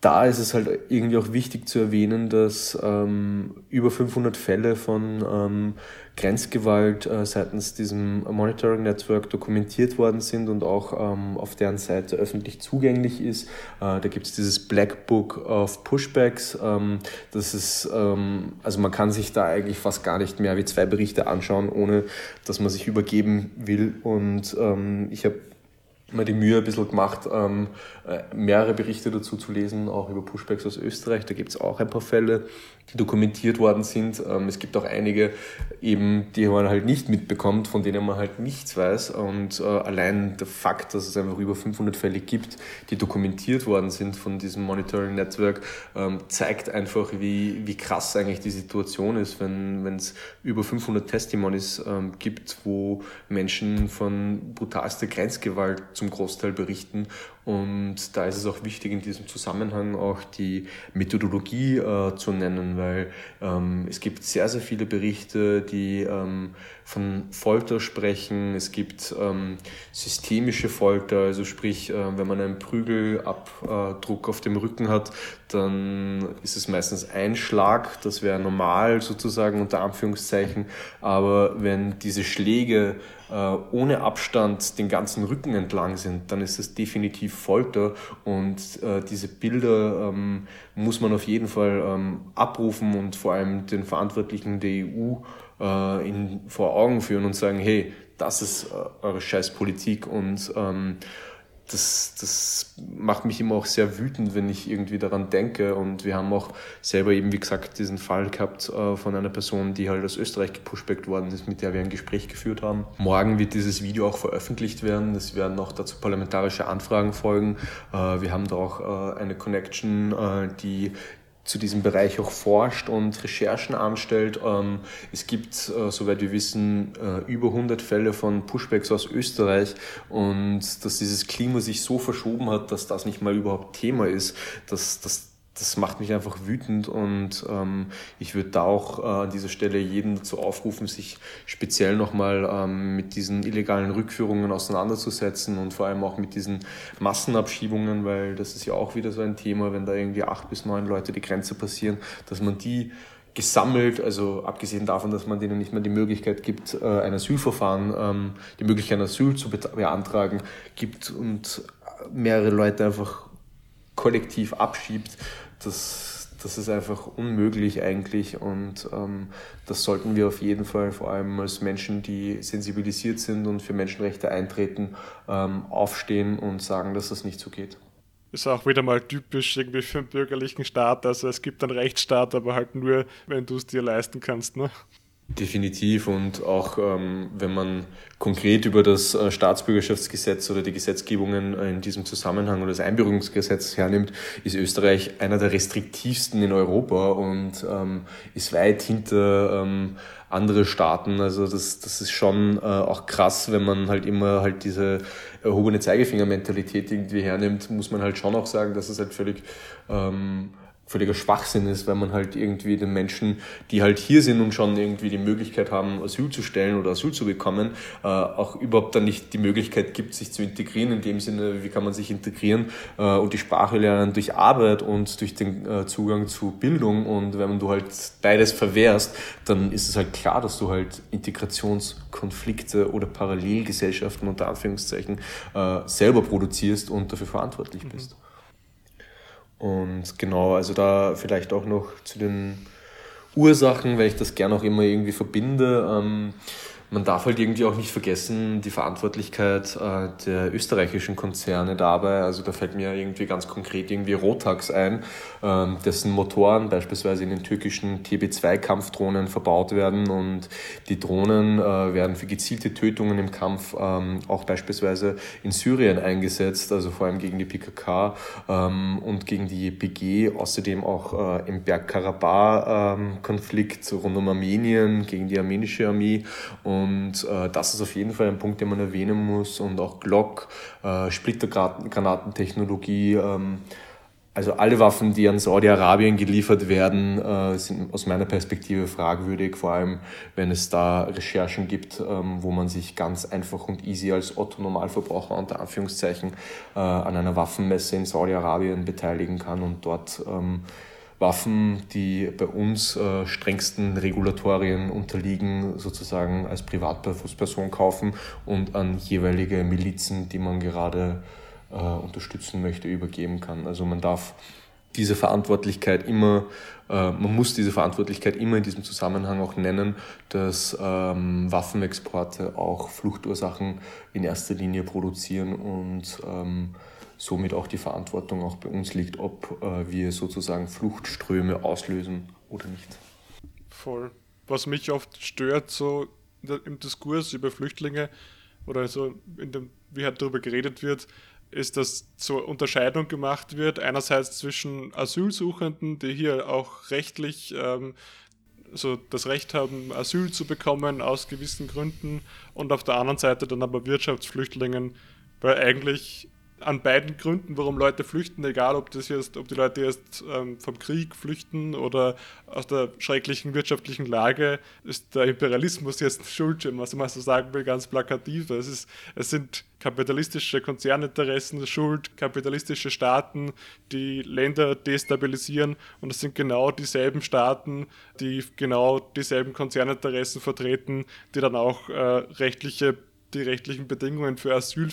da ist es halt irgendwie auch wichtig zu erwähnen, dass ähm, über 500 Fälle von ähm, Grenzgewalt äh, seitens diesem Monitoring Network dokumentiert worden sind und auch ähm, auf deren Seite öffentlich zugänglich ist. Äh, da gibt es dieses Black Book of Pushbacks. Ähm, das ist, ähm, also man kann sich da eigentlich fast gar nicht mehr wie zwei Berichte anschauen, ohne dass man sich übergeben will. Und ähm, ich habe mal die Mühe ein bisschen gemacht, ähm, äh, mehrere Berichte dazu zu lesen, auch über Pushbacks aus Österreich. Da gibt es auch ein paar Fälle, die dokumentiert worden sind. Ähm, es gibt auch einige, eben, die man halt nicht mitbekommt, von denen man halt nichts weiß. Und äh, allein der Fakt, dass es einfach über 500 Fälle gibt, die dokumentiert worden sind von diesem Monitoring Network, ähm, zeigt einfach, wie, wie krass eigentlich die Situation ist, wenn es über 500 Testimonies ähm, gibt, wo Menschen von brutalster Grenzgewalt zum Großteil berichten und da ist es auch wichtig, in diesem Zusammenhang auch die Methodologie äh, zu nennen, weil ähm, es gibt sehr, sehr viele Berichte, die ähm, von Folter sprechen. Es gibt ähm, systemische Folter, also sprich, äh, wenn man einen Prügelabdruck auf dem Rücken hat, dann ist es meistens ein Schlag, das wäre normal sozusagen unter Anführungszeichen, aber wenn diese Schläge äh, ohne Abstand den ganzen Rücken entlang sind, dann ist es definitiv Folter und äh, diese Bilder ähm, muss man auf jeden Fall ähm, abrufen und vor allem den Verantwortlichen der EU äh, in, vor Augen führen und sagen, hey, das ist äh, eure Scheißpolitik und ähm, das, das macht mich immer auch sehr wütend, wenn ich irgendwie daran denke. Und wir haben auch selber eben, wie gesagt, diesen Fall gehabt äh, von einer Person, die halt aus Österreich gepushbackt worden ist, mit der wir ein Gespräch geführt haben. Morgen wird dieses Video auch veröffentlicht werden. Es werden auch dazu parlamentarische Anfragen folgen. Äh, wir haben da auch äh, eine Connection, äh, die zu diesem Bereich auch forscht und Recherchen anstellt. Ähm, es gibt, äh, soweit wir wissen, äh, über 100 Fälle von Pushbacks aus Österreich und dass dieses Klima sich so verschoben hat, dass das nicht mal überhaupt Thema ist, dass, dass das macht mich einfach wütend und ähm, ich würde da auch äh, an dieser Stelle jeden dazu aufrufen, sich speziell nochmal ähm, mit diesen illegalen Rückführungen auseinanderzusetzen und vor allem auch mit diesen Massenabschiebungen, weil das ist ja auch wieder so ein Thema, wenn da irgendwie acht bis neun Leute die Grenze passieren, dass man die gesammelt, also abgesehen davon, dass man denen nicht mehr die Möglichkeit gibt, äh, ein Asylverfahren, ähm, die Möglichkeit, ein Asyl zu beantragen, gibt und mehrere Leute einfach kollektiv abschiebt, das, das ist einfach unmöglich eigentlich und ähm, das sollten wir auf jeden Fall vor allem als Menschen, die sensibilisiert sind und für Menschenrechte eintreten, ähm, aufstehen und sagen, dass das nicht so geht. Ist auch wieder mal typisch irgendwie für einen bürgerlichen Staat. Also es gibt einen Rechtsstaat, aber halt nur, wenn du es dir leisten kannst. Ne? Definitiv und auch ähm, wenn man konkret über das äh, Staatsbürgerschaftsgesetz oder die Gesetzgebungen äh, in diesem Zusammenhang oder das Einbürgerungsgesetz hernimmt, ist Österreich einer der restriktivsten in Europa und ähm, ist weit hinter ähm, andere Staaten. Also das, das ist schon äh, auch krass, wenn man halt immer halt diese erhobene Zeigefinger-Mentalität irgendwie hernimmt, muss man halt schon auch sagen, dass es halt völlig ähm, völliger Schwachsinn ist, wenn man halt irgendwie den Menschen, die halt hier sind und schon irgendwie die Möglichkeit haben, Asyl zu stellen oder Asyl zu bekommen, äh, auch überhaupt dann nicht die Möglichkeit gibt, sich zu integrieren. In dem Sinne, wie kann man sich integrieren äh, und die Sprache lernen durch Arbeit und durch den äh, Zugang zu Bildung. Und wenn du halt beides verwehrst, dann ist es halt klar, dass du halt Integrationskonflikte oder Parallelgesellschaften unter Anführungszeichen äh, selber produzierst und dafür verantwortlich bist. Mhm. Und genau, also da vielleicht auch noch zu den Ursachen, weil ich das gerne auch immer irgendwie verbinde. Ähm, man darf halt irgendwie auch nicht vergessen, die Verantwortlichkeit äh, der österreichischen Konzerne dabei. Also da fällt mir irgendwie ganz konkret irgendwie Rotax ein, ähm, dessen Motoren beispielsweise in den türkischen TB2-Kampfdrohnen verbaut werden und die Drohnen äh, werden für gezielte Tötungen im Kampf ähm, auch beispielsweise in Syrien eingesetzt, also vor allem gegen die PKK ähm, und gegen die YPG, außerdem auch äh, im Bergkarabach-Konflikt rund um Armenien gegen die armenische Armee und und äh, das ist auf jeden Fall ein Punkt, den man erwähnen muss. Und auch Glock, äh, Splittergranatentechnologie. Ähm, also alle Waffen, die an Saudi-Arabien geliefert werden, äh, sind aus meiner Perspektive fragwürdig, vor allem wenn es da Recherchen gibt, ähm, wo man sich ganz einfach und easy als Otto-Normalverbraucher unter Anführungszeichen äh, an einer Waffenmesse in Saudi-Arabien beteiligen kann und dort ähm, Waffen, die bei uns äh, strengsten Regulatorien unterliegen, sozusagen als Privatperson kaufen und an jeweilige Milizen, die man gerade äh, unterstützen möchte, übergeben kann. Also man darf diese Verantwortlichkeit immer, äh, man muss diese Verantwortlichkeit immer in diesem Zusammenhang auch nennen, dass ähm, Waffenexporte auch Fluchtursachen in erster Linie produzieren und ähm, somit auch die Verantwortung auch bei uns liegt, ob äh, wir sozusagen Fluchtströme auslösen oder nicht. Voll. Was mich oft stört, so im Diskurs über Flüchtlinge oder so in dem, wie halt darüber geredet wird, ist, dass so Unterscheidung gemacht wird, einerseits zwischen Asylsuchenden, die hier auch rechtlich ähm, so das Recht haben, Asyl zu bekommen aus gewissen Gründen und auf der anderen Seite dann aber Wirtschaftsflüchtlingen, weil eigentlich an beiden Gründen, warum Leute flüchten, egal ob das jetzt, ob die Leute jetzt ähm, vom Krieg flüchten oder aus der schrecklichen wirtschaftlichen Lage, ist der Imperialismus jetzt schuld, was man so sagen will, ganz plakativ. Es, ist, es sind kapitalistische Konzerninteressen schuld, kapitalistische Staaten, die Länder destabilisieren und es sind genau dieselben Staaten, die genau dieselben Konzerninteressen vertreten, die dann auch äh, rechtliche die rechtlichen Bedingungen für Asyl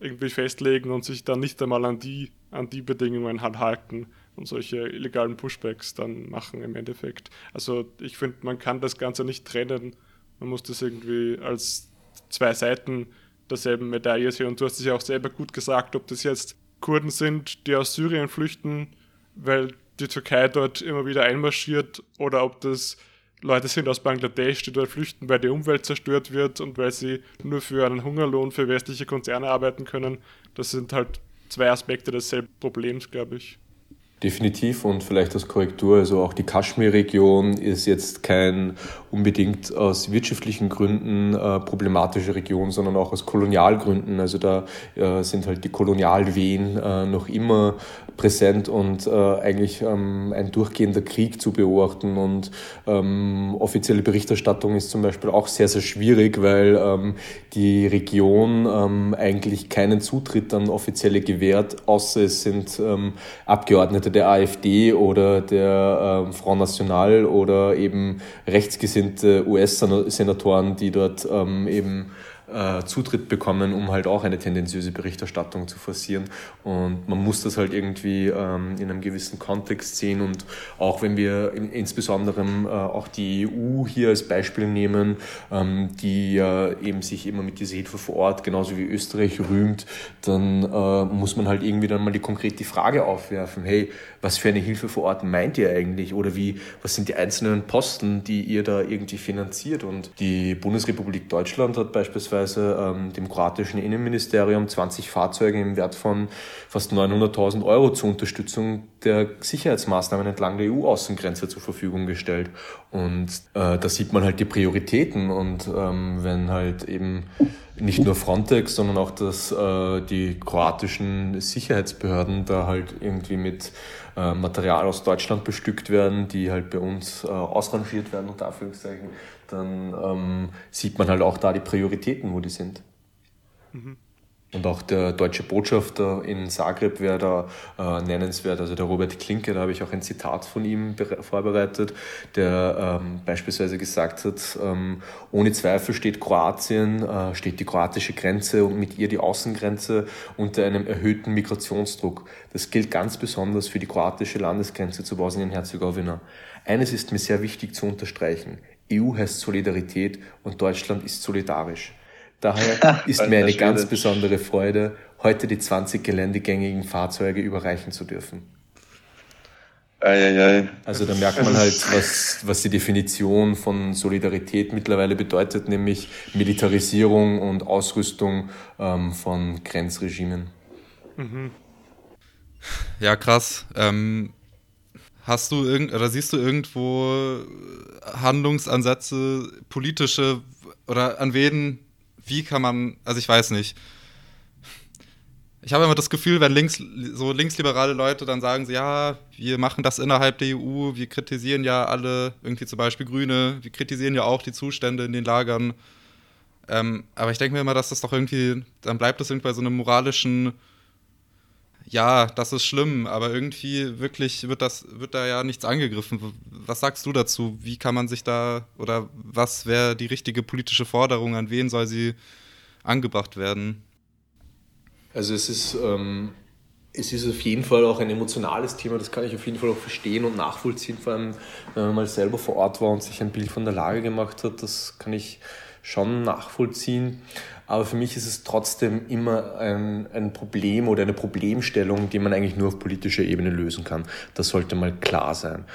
irgendwie festlegen und sich dann nicht einmal an die, an die Bedingungen halt halten und solche illegalen Pushbacks dann machen im Endeffekt. Also ich finde, man kann das Ganze nicht trennen. Man muss das irgendwie als zwei Seiten derselben Medaille sehen. Und du hast es ja auch selber gut gesagt, ob das jetzt Kurden sind, die aus Syrien flüchten, weil die Türkei dort immer wieder einmarschiert, oder ob das Leute sind aus Bangladesch, die dort flüchten, weil die Umwelt zerstört wird und weil sie nur für einen Hungerlohn für westliche Konzerne arbeiten können. Das sind halt zwei Aspekte desselben Problems, glaube ich. Definitiv und vielleicht als Korrektur, also auch die Kaschmir-Region ist jetzt kein unbedingt aus wirtschaftlichen Gründen äh, problematische Region, sondern auch aus Kolonialgründen. Also da äh, sind halt die Kolonialwehen äh, noch immer präsent und äh, eigentlich ähm, ein durchgehender Krieg zu beobachten. Und ähm, offizielle Berichterstattung ist zum Beispiel auch sehr, sehr schwierig, weil ähm, die Region ähm, eigentlich keinen Zutritt an offizielle gewährt, außer es sind ähm, Abgeordnete der AfD oder der ähm, Front National oder eben rechtsgesinnte US-Senatoren, die dort ähm, eben äh, Zutritt bekommen, um halt auch eine tendenziöse Berichterstattung zu forcieren. Und man muss das halt irgendwie ähm, in einem gewissen Kontext sehen. Und auch wenn wir in, insbesondere äh, auch die EU hier als Beispiel nehmen, ähm, die ja eben sich immer mit dieser Hilfe vor Ort, genauso wie Österreich, rühmt, dann äh, muss man halt irgendwie dann mal die konkrete Frage aufwerfen, hey, was für eine Hilfe vor Ort meint ihr eigentlich? Oder wie, was sind die einzelnen Posten, die ihr da irgendwie finanziert? Und die Bundesrepublik Deutschland hat beispielsweise beispielsweise ähm, dem kroatischen Innenministerium 20 Fahrzeuge im Wert von fast 900.000 Euro zur Unterstützung der Sicherheitsmaßnahmen entlang der EU-Außengrenze zur Verfügung gestellt. Und äh, da sieht man halt die Prioritäten und ähm, wenn halt eben nicht nur Frontex, sondern auch das, äh, die kroatischen Sicherheitsbehörden da halt irgendwie mit äh, Material aus Deutschland bestückt werden, die halt bei uns äh, ausrangiert werden, unter Anführungszeichen, dann ähm, sieht man halt auch da die Prioritäten, wo die sind. Mhm. Und auch der deutsche Botschafter in Zagreb wäre da äh, nennenswert. Also der Robert Klinke, da habe ich auch ein Zitat von ihm vorbereitet, der ähm, beispielsweise gesagt hat, ähm, ohne Zweifel steht Kroatien, äh, steht die kroatische Grenze und mit ihr die Außengrenze unter einem erhöhten Migrationsdruck. Das gilt ganz besonders für die kroatische Landesgrenze zu Bosnien-Herzegowina. Eines ist mir sehr wichtig zu unterstreichen. EU heißt Solidarität und Deutschland ist solidarisch. Daher ist mir eine ganz besondere Freude, heute die 20 geländegängigen Fahrzeuge überreichen zu dürfen. Eieiei. Also da merkt man halt, was, was die Definition von Solidarität mittlerweile bedeutet, nämlich Militarisierung und Ausrüstung ähm, von Grenzregimen. Mhm. Ja, krass. Ähm, hast du irgend oder siehst du irgendwo Handlungsansätze, politische oder an wen wie kann man, also ich weiß nicht. Ich habe immer das Gefühl, wenn links, so linksliberale Leute dann sagen, sie, ja, wir machen das innerhalb der EU, wir kritisieren ja alle, irgendwie zum Beispiel Grüne, wir kritisieren ja auch die Zustände in den Lagern. Ähm, aber ich denke mir immer, dass das doch irgendwie, dann bleibt das irgendwie bei so einem moralischen, ja, das ist schlimm, aber irgendwie wirklich wird das, wird da ja nichts angegriffen. Was sagst du dazu? Wie kann man sich da oder was wäre die richtige politische Forderung? An wen soll sie angebracht werden? Also es ist, ähm, es ist auf jeden Fall auch ein emotionales Thema, das kann ich auf jeden Fall auch verstehen und nachvollziehen, vor allem wenn man mal selber vor Ort war und sich ein Bild von der Lage gemacht hat, das kann ich schon nachvollziehen. Aber für mich ist es trotzdem immer ein, ein Problem oder eine Problemstellung, die man eigentlich nur auf politischer Ebene lösen kann. Das sollte mal klar sein.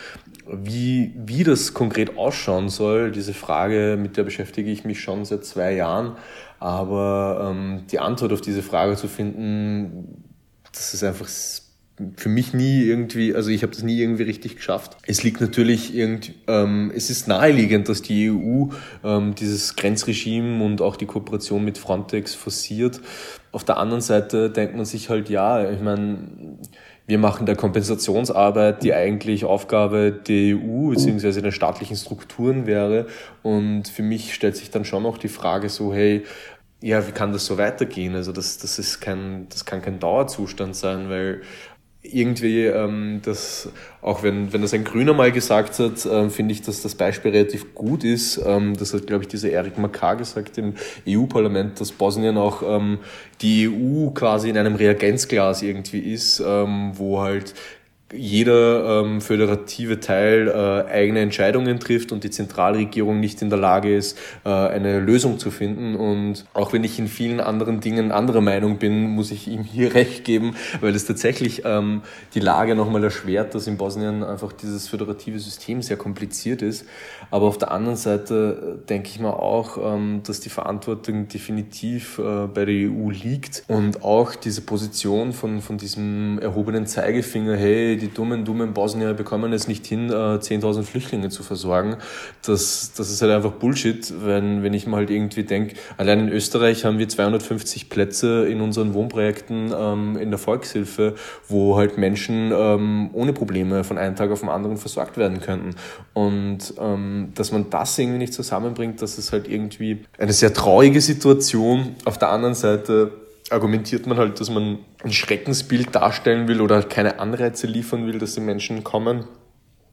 Wie, wie das konkret ausschauen soll, diese Frage, mit der beschäftige ich mich schon seit zwei Jahren. Aber ähm, die Antwort auf diese Frage zu finden, das ist einfach für mich nie irgendwie, also ich habe das nie irgendwie richtig geschafft. Es liegt natürlich irgendwie, ähm, es ist naheliegend, dass die EU ähm, dieses Grenzregime und auch die Kooperation mit Frontex forciert. Auf der anderen Seite denkt man sich halt, ja, ich meine, wir machen da Kompensationsarbeit, die eigentlich Aufgabe der EU bzw. der staatlichen Strukturen wäre. Und für mich stellt sich dann schon noch die Frage so, hey, ja, wie kann das so weitergehen? Also das, das ist kein, das kann kein Dauerzustand sein, weil irgendwie, ähm, das, auch wenn, wenn das ein Grüner mal gesagt hat, ähm, finde ich, dass das Beispiel relativ gut ist. Ähm, das hat, glaube ich, dieser Erik Makar gesagt im EU-Parlament, dass Bosnien auch ähm, die EU quasi in einem Reagenzglas irgendwie ist, ähm, wo halt jeder ähm, föderative Teil äh, eigene Entscheidungen trifft und die Zentralregierung nicht in der Lage ist, äh, eine Lösung zu finden. Und auch wenn ich in vielen anderen Dingen anderer Meinung bin, muss ich ihm hier recht geben, weil es tatsächlich ähm, die Lage nochmal erschwert, dass in Bosnien einfach dieses föderative System sehr kompliziert ist. Aber auf der anderen Seite äh, denke ich mir auch, ähm, dass die Verantwortung definitiv äh, bei der EU liegt und auch diese Position von, von diesem erhobenen Zeigefinger, hey, die dummen, dummen Bosnier bekommen es nicht hin, 10.000 äh, Flüchtlinge zu versorgen. Das, das ist halt einfach Bullshit, wenn, wenn ich mal halt irgendwie denke, allein in Österreich haben wir 250 Plätze in unseren Wohnprojekten ähm, in der Volkshilfe, wo halt Menschen ähm, ohne Probleme von einem Tag auf den anderen versorgt werden könnten. Und ähm, dass man das irgendwie nicht zusammenbringt, das ist halt irgendwie eine sehr traurige Situation. Auf der anderen Seite argumentiert man halt, dass man ein Schreckensbild darstellen will oder halt keine Anreize liefern will, dass die Menschen kommen.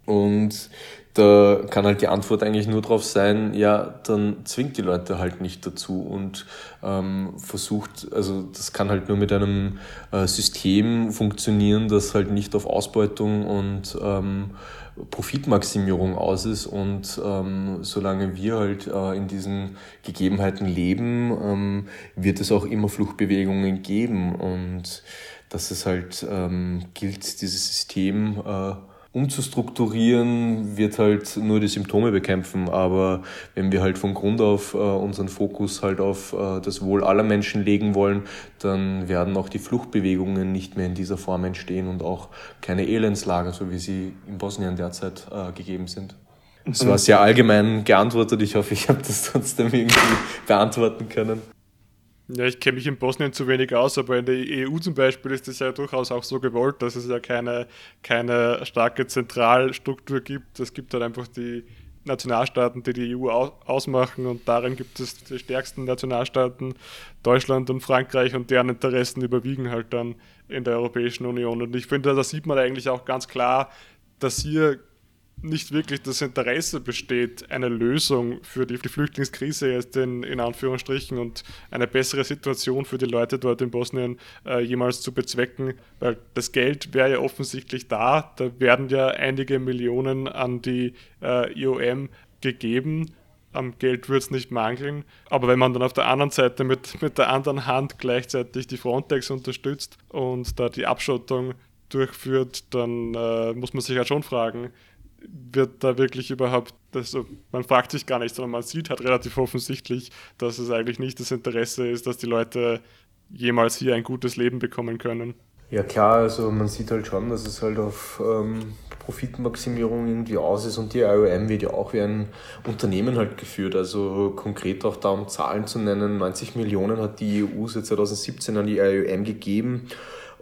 Und da kann halt die Antwort eigentlich nur darauf sein, ja, dann zwingt die Leute halt nicht dazu und ähm, versucht, also das kann halt nur mit einem äh, System funktionieren, das halt nicht auf Ausbeutung und ähm, Profitmaximierung aus ist und ähm, solange wir halt äh, in diesen Gegebenheiten leben, ähm, wird es auch immer Fluchtbewegungen geben und dass es halt ähm, gilt, dieses System äh, umzustrukturieren, wird halt nur die Symptome bekämpfen. Aber wenn wir halt von Grund auf äh, unseren Fokus halt auf äh, das Wohl aller Menschen legen wollen, dann werden auch die Fluchtbewegungen nicht mehr in dieser Form entstehen und auch keine Elendslager, so wie sie in Bosnien derzeit äh, gegeben sind. Es war sehr allgemein geantwortet. Ich hoffe, ich habe das trotzdem irgendwie beantworten können. Ja, ich kenne mich in Bosnien zu wenig aus, aber in der EU zum Beispiel ist es ja durchaus auch so gewollt, dass es ja keine, keine starke Zentralstruktur gibt. Es gibt halt einfach die Nationalstaaten, die die EU ausmachen und darin gibt es die stärksten Nationalstaaten, Deutschland und Frankreich und deren Interessen überwiegen halt dann in der Europäischen Union. Und ich finde, da sieht man eigentlich auch ganz klar, dass hier nicht wirklich das Interesse besteht, eine Lösung für die, die Flüchtlingskrise jetzt in, in, Anführungsstrichen und eine bessere Situation für die Leute dort in Bosnien äh, jemals zu bezwecken, weil das Geld wäre ja offensichtlich da, da werden ja einige Millionen an die äh, IOM gegeben, am Geld wird es nicht mangeln. Aber wenn man dann auf der anderen Seite mit, mit der anderen Hand gleichzeitig die Frontex unterstützt und da die Abschottung durchführt, dann äh, muss man sich halt schon fragen, wird da wirklich überhaupt, das, man fragt sich gar nicht, sondern man sieht halt relativ offensichtlich, dass es eigentlich nicht das Interesse ist, dass die Leute jemals hier ein gutes Leben bekommen können. Ja klar, also man sieht halt schon, dass es halt auf ähm, Profitmaximierung irgendwie aus ist und die IOM wird ja auch wie ein Unternehmen halt geführt. Also konkret auch da um Zahlen zu nennen, 90 Millionen hat die EU seit 2017 an die IOM gegeben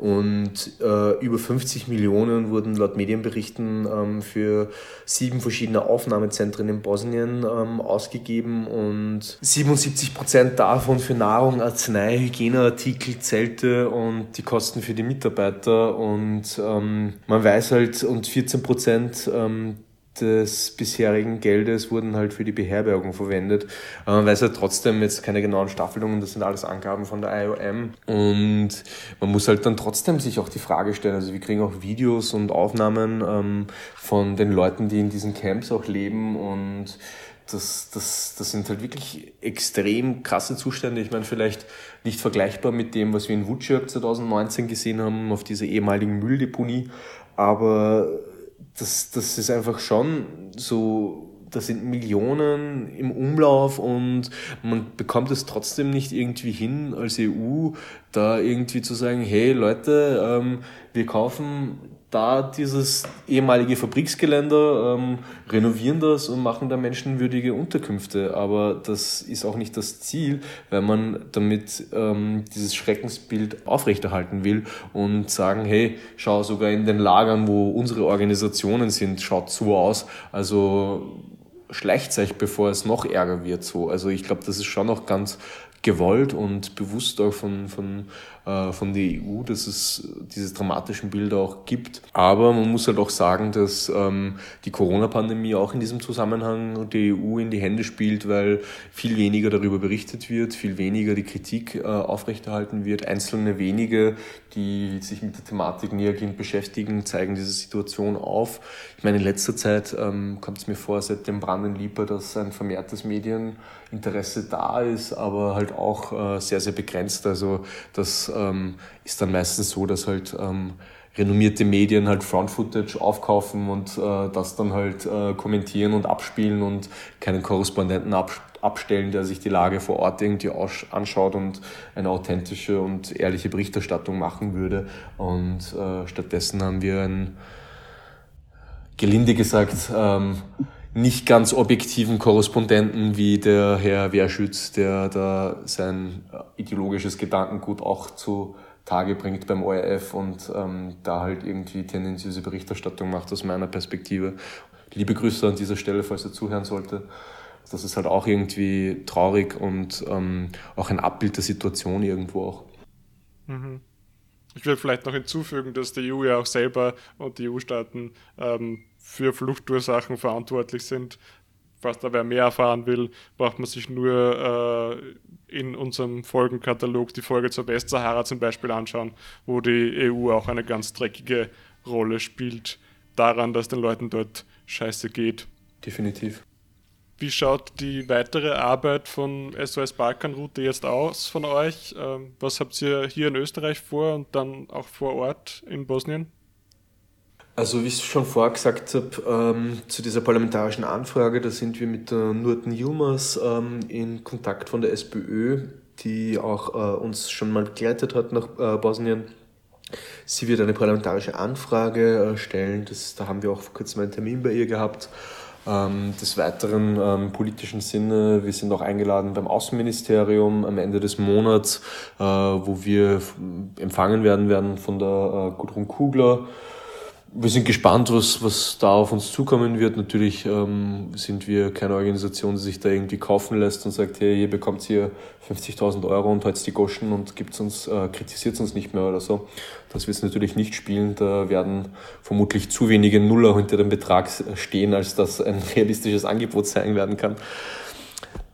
und äh, über 50 Millionen wurden laut Medienberichten ähm, für sieben verschiedene Aufnahmezentren in Bosnien ähm, ausgegeben und 77 Prozent davon für Nahrung, Arznei, Hygieneartikel, Zelte und die Kosten für die Mitarbeiter. Und ähm, man weiß halt, und 14 Prozent ähm, des bisherigen Geldes wurden halt für die Beherbergung verwendet. Aber man weiß ja trotzdem jetzt keine genauen Staffelungen, das sind alles Angaben von der IOM. Und man muss halt dann trotzdem sich auch die Frage stellen, also wir kriegen auch Videos und Aufnahmen ähm, von den Leuten, die in diesen Camps auch leben und das, das, das sind halt wirklich extrem krasse Zustände. Ich meine, vielleicht nicht vergleichbar mit dem, was wir in Wutschirk 2019 gesehen haben, auf dieser ehemaligen Mülldeponie, aber das, das ist einfach schon so, da sind Millionen im Umlauf und man bekommt es trotzdem nicht irgendwie hin als EU, da irgendwie zu sagen, hey Leute, ähm, wir kaufen da dieses ehemalige Fabriksgelände, ähm, renovieren das und machen da menschenwürdige Unterkünfte. Aber das ist auch nicht das Ziel, weil man damit ähm, dieses Schreckensbild aufrechterhalten will und sagen, hey, schau sogar in den Lagern, wo unsere Organisationen sind, schaut so aus. Also schleicht euch, bevor es noch ärger wird. So. Also ich glaube, das ist schon noch ganz gewollt und bewusst auch von, von von der EU, dass es diese dramatischen Bilder auch gibt. Aber man muss halt auch sagen, dass ähm, die Corona-Pandemie auch in diesem Zusammenhang der EU in die Hände spielt, weil viel weniger darüber berichtet wird, viel weniger die Kritik äh, aufrechterhalten wird. Einzelne wenige, die sich mit der Thematik nähergehend beschäftigen, zeigen diese Situation auf. Ich meine, in letzter Zeit ähm, kommt es mir vor, seit dem Brand Lipa, dass ein vermehrtes Medieninteresse da ist, aber halt auch äh, sehr, sehr begrenzt. Also, dass ähm, ist dann meistens so, dass halt ähm, renommierte Medien halt Front-Footage aufkaufen und äh, das dann halt äh, kommentieren und abspielen und keinen Korrespondenten abspielen abstellen, der sich die Lage vor Ort irgendwie anschaut und eine authentische und ehrliche Berichterstattung machen würde. Und äh, stattdessen haben wir ein, gelinde gesagt, ähm, nicht ganz objektiven Korrespondenten wie der Herr Wehrschütz, der da sein ideologisches Gedankengut auch zu Tage bringt beim ORF und ähm, da halt irgendwie tendenziöse Berichterstattung macht aus meiner Perspektive. Liebe Grüße an dieser Stelle, falls er zuhören sollte. Das ist halt auch irgendwie traurig und ähm, auch ein Abbild der Situation irgendwo auch. Mhm. Ich will vielleicht noch hinzufügen, dass die EU ja auch selber und die EU-Staaten ähm, für Fluchtursachen verantwortlich sind. Falls da wer mehr erfahren will, braucht man sich nur äh, in unserem Folgenkatalog die Folge zur Westsahara zum Beispiel anschauen, wo die EU auch eine ganz dreckige Rolle spielt daran, dass den Leuten dort scheiße geht. Definitiv. Wie schaut die weitere Arbeit von SOS Balkanroute jetzt aus von euch? Ähm, was habt ihr hier in Österreich vor und dann auch vor Ort in Bosnien? Also wie ich schon vorher gesagt habe, ähm, zu dieser parlamentarischen Anfrage, da sind wir mit der Nurten Yilmaz ähm, in Kontakt von der SPÖ, die auch äh, uns schon mal begleitet hat nach äh, Bosnien. Sie wird eine parlamentarische Anfrage äh, stellen, das, da haben wir auch vor kurzem einen Termin bei ihr gehabt. Ähm, des Weiteren ähm, politischen Sinne, wir sind auch eingeladen beim Außenministerium am Ende des Monats, äh, wo wir empfangen werden werden von der äh, Gudrun Kugler wir sind gespannt, was, was da auf uns zukommen wird. Natürlich ähm, sind wir keine Organisation, die sich da irgendwie kaufen lässt und sagt, hey, ihr bekommt hier 50.000 Euro und heute die Goschen und gibt's uns, äh, kritisiert uns nicht mehr oder so. Das wird es natürlich nicht spielen. Da werden vermutlich zu wenige Nuller hinter dem Betrag stehen, als dass ein realistisches Angebot sein werden kann.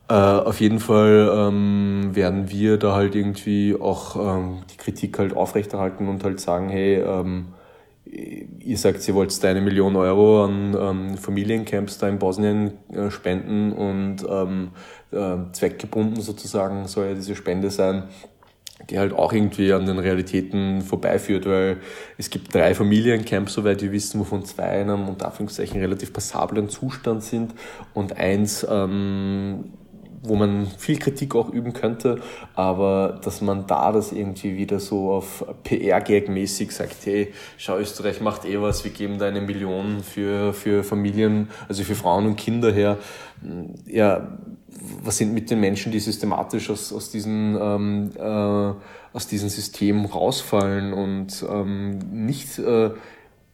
Äh, auf jeden Fall ähm, werden wir da halt irgendwie auch ähm, die Kritik halt aufrechterhalten und halt sagen, hey, ähm, ihr sagt, ihr wollt eine Million Euro an ähm, Familiencamps da in Bosnien äh, spenden und ähm, äh, zweckgebunden sozusagen soll ja diese Spende sein, die halt auch irgendwie an den Realitäten vorbeiführt, weil es gibt drei Familiencamps, soweit wir wissen, wovon zwei in einem unter Anführungszeichen relativ passablen Zustand sind und eins ähm, wo man viel Kritik auch üben könnte, aber dass man da das irgendwie wieder so auf PR-Gag-mäßig sagt, hey, schau, Österreich macht eh was, wir geben da eine Million für, für Familien, also für Frauen und Kinder her. Ja, was sind mit den Menschen, die systematisch aus, aus, diesen, ähm, äh, aus diesem System rausfallen und ähm, nicht äh,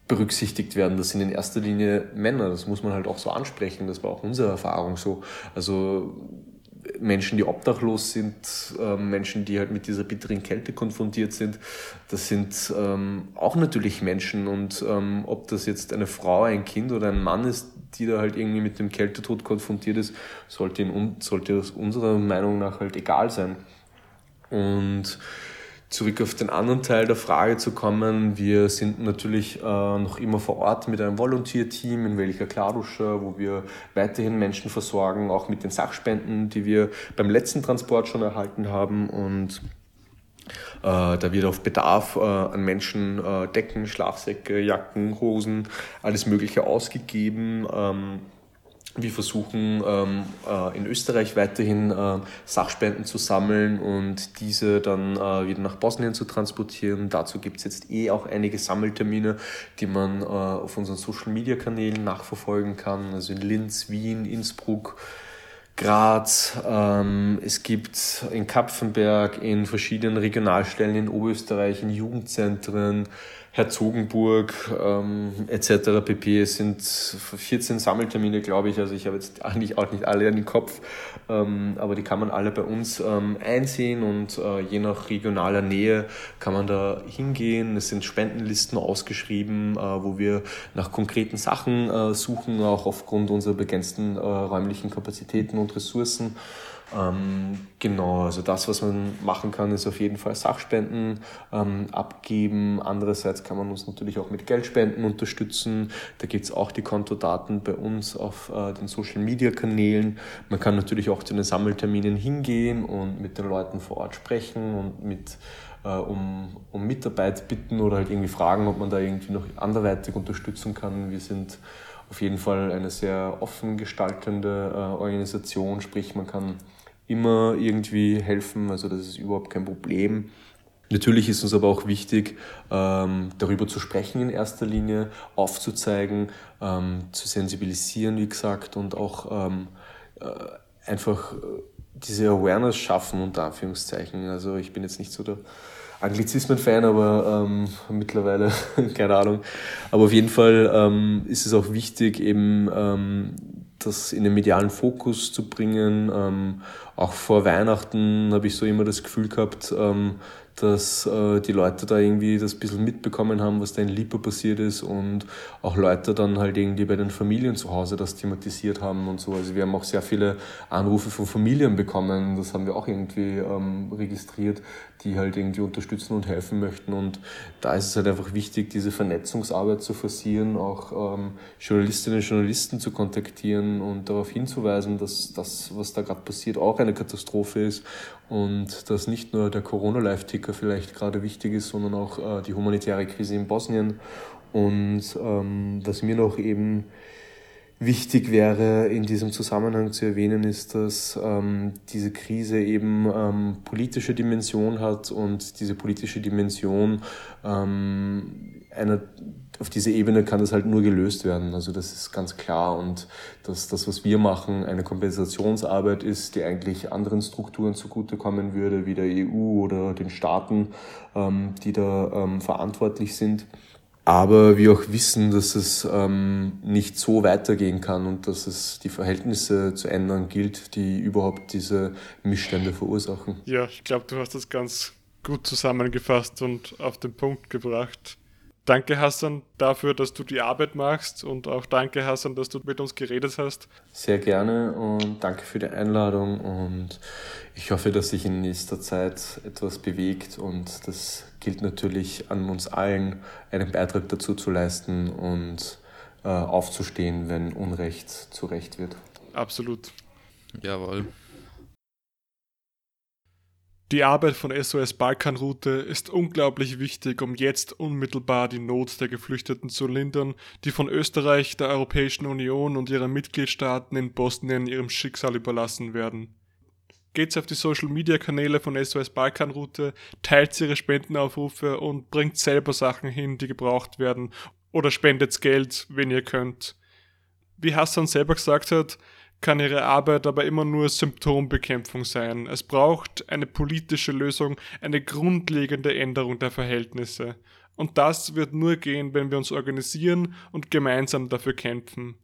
berücksichtigt werden. Das sind in erster Linie Männer. Das muss man halt auch so ansprechen. Das war auch unsere Erfahrung so. Also Menschen, die obdachlos sind, ähm, Menschen, die halt mit dieser bitteren Kälte konfrontiert sind. Das sind ähm, auch natürlich Menschen und ähm, ob das jetzt eine Frau, ein Kind oder ein Mann ist, die da halt irgendwie mit dem Kältetod konfrontiert ist, sollte, in, sollte das unserer Meinung nach halt egal sein. Und zurück auf den anderen Teil der Frage zu kommen, wir sind natürlich äh, noch immer vor Ort mit einem Volunteer-Team in Welcher Kladuscha, wo wir weiterhin Menschen versorgen, auch mit den Sachspenden, die wir beim letzten Transport schon erhalten haben und äh, da wird auf Bedarf äh, an Menschen äh, Decken, Schlafsäcke, Jacken, Hosen, alles Mögliche ausgegeben. Ähm, wir versuchen ähm, äh, in Österreich weiterhin äh, Sachspenden zu sammeln und diese dann äh, wieder nach Bosnien zu transportieren. Dazu gibt es jetzt eh auch einige Sammeltermine, die man äh, auf unseren Social-Media-Kanälen nachverfolgen kann. Also in Linz, Wien, Innsbruck, Graz. Ähm, es gibt in Kapfenberg, in verschiedenen Regionalstellen in Oberösterreich, in Jugendzentren, Herzogenburg ähm, etc. pp. Es sind 14 Sammeltermine, glaube ich. Also ich habe jetzt eigentlich auch nicht alle in den Kopf, ähm, aber die kann man alle bei uns ähm, einsehen und äh, je nach regionaler Nähe kann man da hingehen. Es sind Spendenlisten ausgeschrieben, äh, wo wir nach konkreten Sachen äh, suchen, auch aufgrund unserer begrenzten äh, räumlichen Kapazitäten und Ressourcen. Ähm, genau, also das, was man machen kann, ist auf jeden Fall Sachspenden ähm, abgeben. Andererseits kann man uns natürlich auch mit Geldspenden unterstützen. Da gibt es auch die Kontodaten bei uns auf äh, den Social-Media-Kanälen. Man kann natürlich auch zu den Sammelterminen hingehen und mit den Leuten vor Ort sprechen und mit äh, um, um Mitarbeit bitten oder halt irgendwie fragen, ob man da irgendwie noch anderweitig unterstützen kann. Wir sind auf jeden Fall eine sehr offen gestaltende äh, Organisation, sprich man kann immer irgendwie helfen, also das ist überhaupt kein Problem. Natürlich ist uns aber auch wichtig, ähm, darüber zu sprechen in erster Linie, aufzuzeigen, ähm, zu sensibilisieren, wie gesagt, und auch ähm, äh, einfach äh, diese Awareness schaffen, unter Anführungszeichen. Also ich bin jetzt nicht so der Anglizismen-Fan, aber ähm, mittlerweile, keine Ahnung. Aber auf jeden Fall ähm, ist es auch wichtig, eben ähm, das in den medialen Fokus zu bringen. Ähm, auch vor Weihnachten habe ich so immer das Gefühl gehabt, ähm, dass äh, die Leute da irgendwie das bisschen mitbekommen haben, was da in Lipa passiert ist und auch Leute dann halt irgendwie bei den Familien zu Hause das thematisiert haben und so. Also wir haben auch sehr viele Anrufe von Familien bekommen, das haben wir auch irgendwie ähm, registriert, die halt irgendwie unterstützen und helfen möchten und da ist es halt einfach wichtig, diese Vernetzungsarbeit zu forcieren, auch ähm, Journalistinnen und Journalisten zu kontaktieren und darauf hinzuweisen, dass das, was da gerade passiert, auch eine Katastrophe ist und dass nicht nur der Corona-Live-Ticker vielleicht gerade wichtig ist, sondern auch äh, die humanitäre Krise in Bosnien. Und ähm, was mir noch eben wichtig wäre in diesem Zusammenhang zu erwähnen, ist, dass ähm, diese Krise eben ähm, politische Dimension hat und diese politische Dimension ähm, einer auf dieser Ebene kann das halt nur gelöst werden. Also das ist ganz klar und dass das, was wir machen, eine Kompensationsarbeit ist, die eigentlich anderen Strukturen zugutekommen würde, wie der EU oder den Staaten, ähm, die da ähm, verantwortlich sind. Aber wir auch wissen, dass es ähm, nicht so weitergehen kann und dass es die Verhältnisse zu ändern gilt, die überhaupt diese Missstände verursachen. Ja, ich glaube, du hast das ganz gut zusammengefasst und auf den Punkt gebracht. Danke, Hassan, dafür, dass du die Arbeit machst und auch danke, Hassan, dass du mit uns geredet hast. Sehr gerne und danke für die Einladung und ich hoffe, dass sich in nächster Zeit etwas bewegt und das gilt natürlich an uns allen, einen Beitrag dazu zu leisten und äh, aufzustehen, wenn Unrecht zu Recht wird. Absolut. Jawohl. Die Arbeit von SOS Balkanroute ist unglaublich wichtig, um jetzt unmittelbar die Not der Geflüchteten zu lindern, die von Österreich, der Europäischen Union und ihren Mitgliedstaaten in Bosnien ihrem Schicksal überlassen werden. Geht's auf die Social Media Kanäle von SOS Balkanroute, teilt ihre Spendenaufrufe und bringt selber Sachen hin, die gebraucht werden, oder spendet Geld, wenn ihr könnt. Wie Hassan selber gesagt hat, kann ihre Arbeit aber immer nur Symptombekämpfung sein. Es braucht eine politische Lösung, eine grundlegende Änderung der Verhältnisse. Und das wird nur gehen, wenn wir uns organisieren und gemeinsam dafür kämpfen.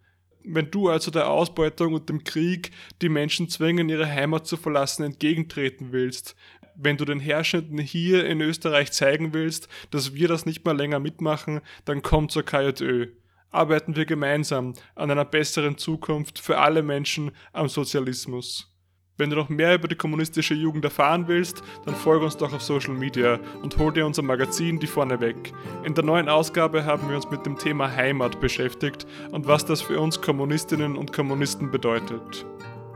Wenn du also der Ausbeutung und dem Krieg, die Menschen zwingen, ihre Heimat zu verlassen, entgegentreten willst, wenn du den Herrschenden hier in Österreich zeigen willst, dass wir das nicht mehr länger mitmachen, dann komm zur KJÖ arbeiten wir gemeinsam an einer besseren Zukunft für alle Menschen am Sozialismus. Wenn du noch mehr über die kommunistische Jugend erfahren willst, dann folge uns doch auf Social Media und hol dir unser Magazin Die Vorne weg. In der neuen Ausgabe haben wir uns mit dem Thema Heimat beschäftigt und was das für uns Kommunistinnen und Kommunisten bedeutet.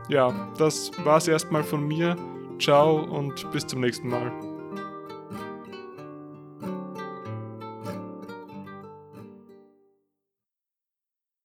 Ja, das war's erstmal von mir. Ciao und bis zum nächsten Mal.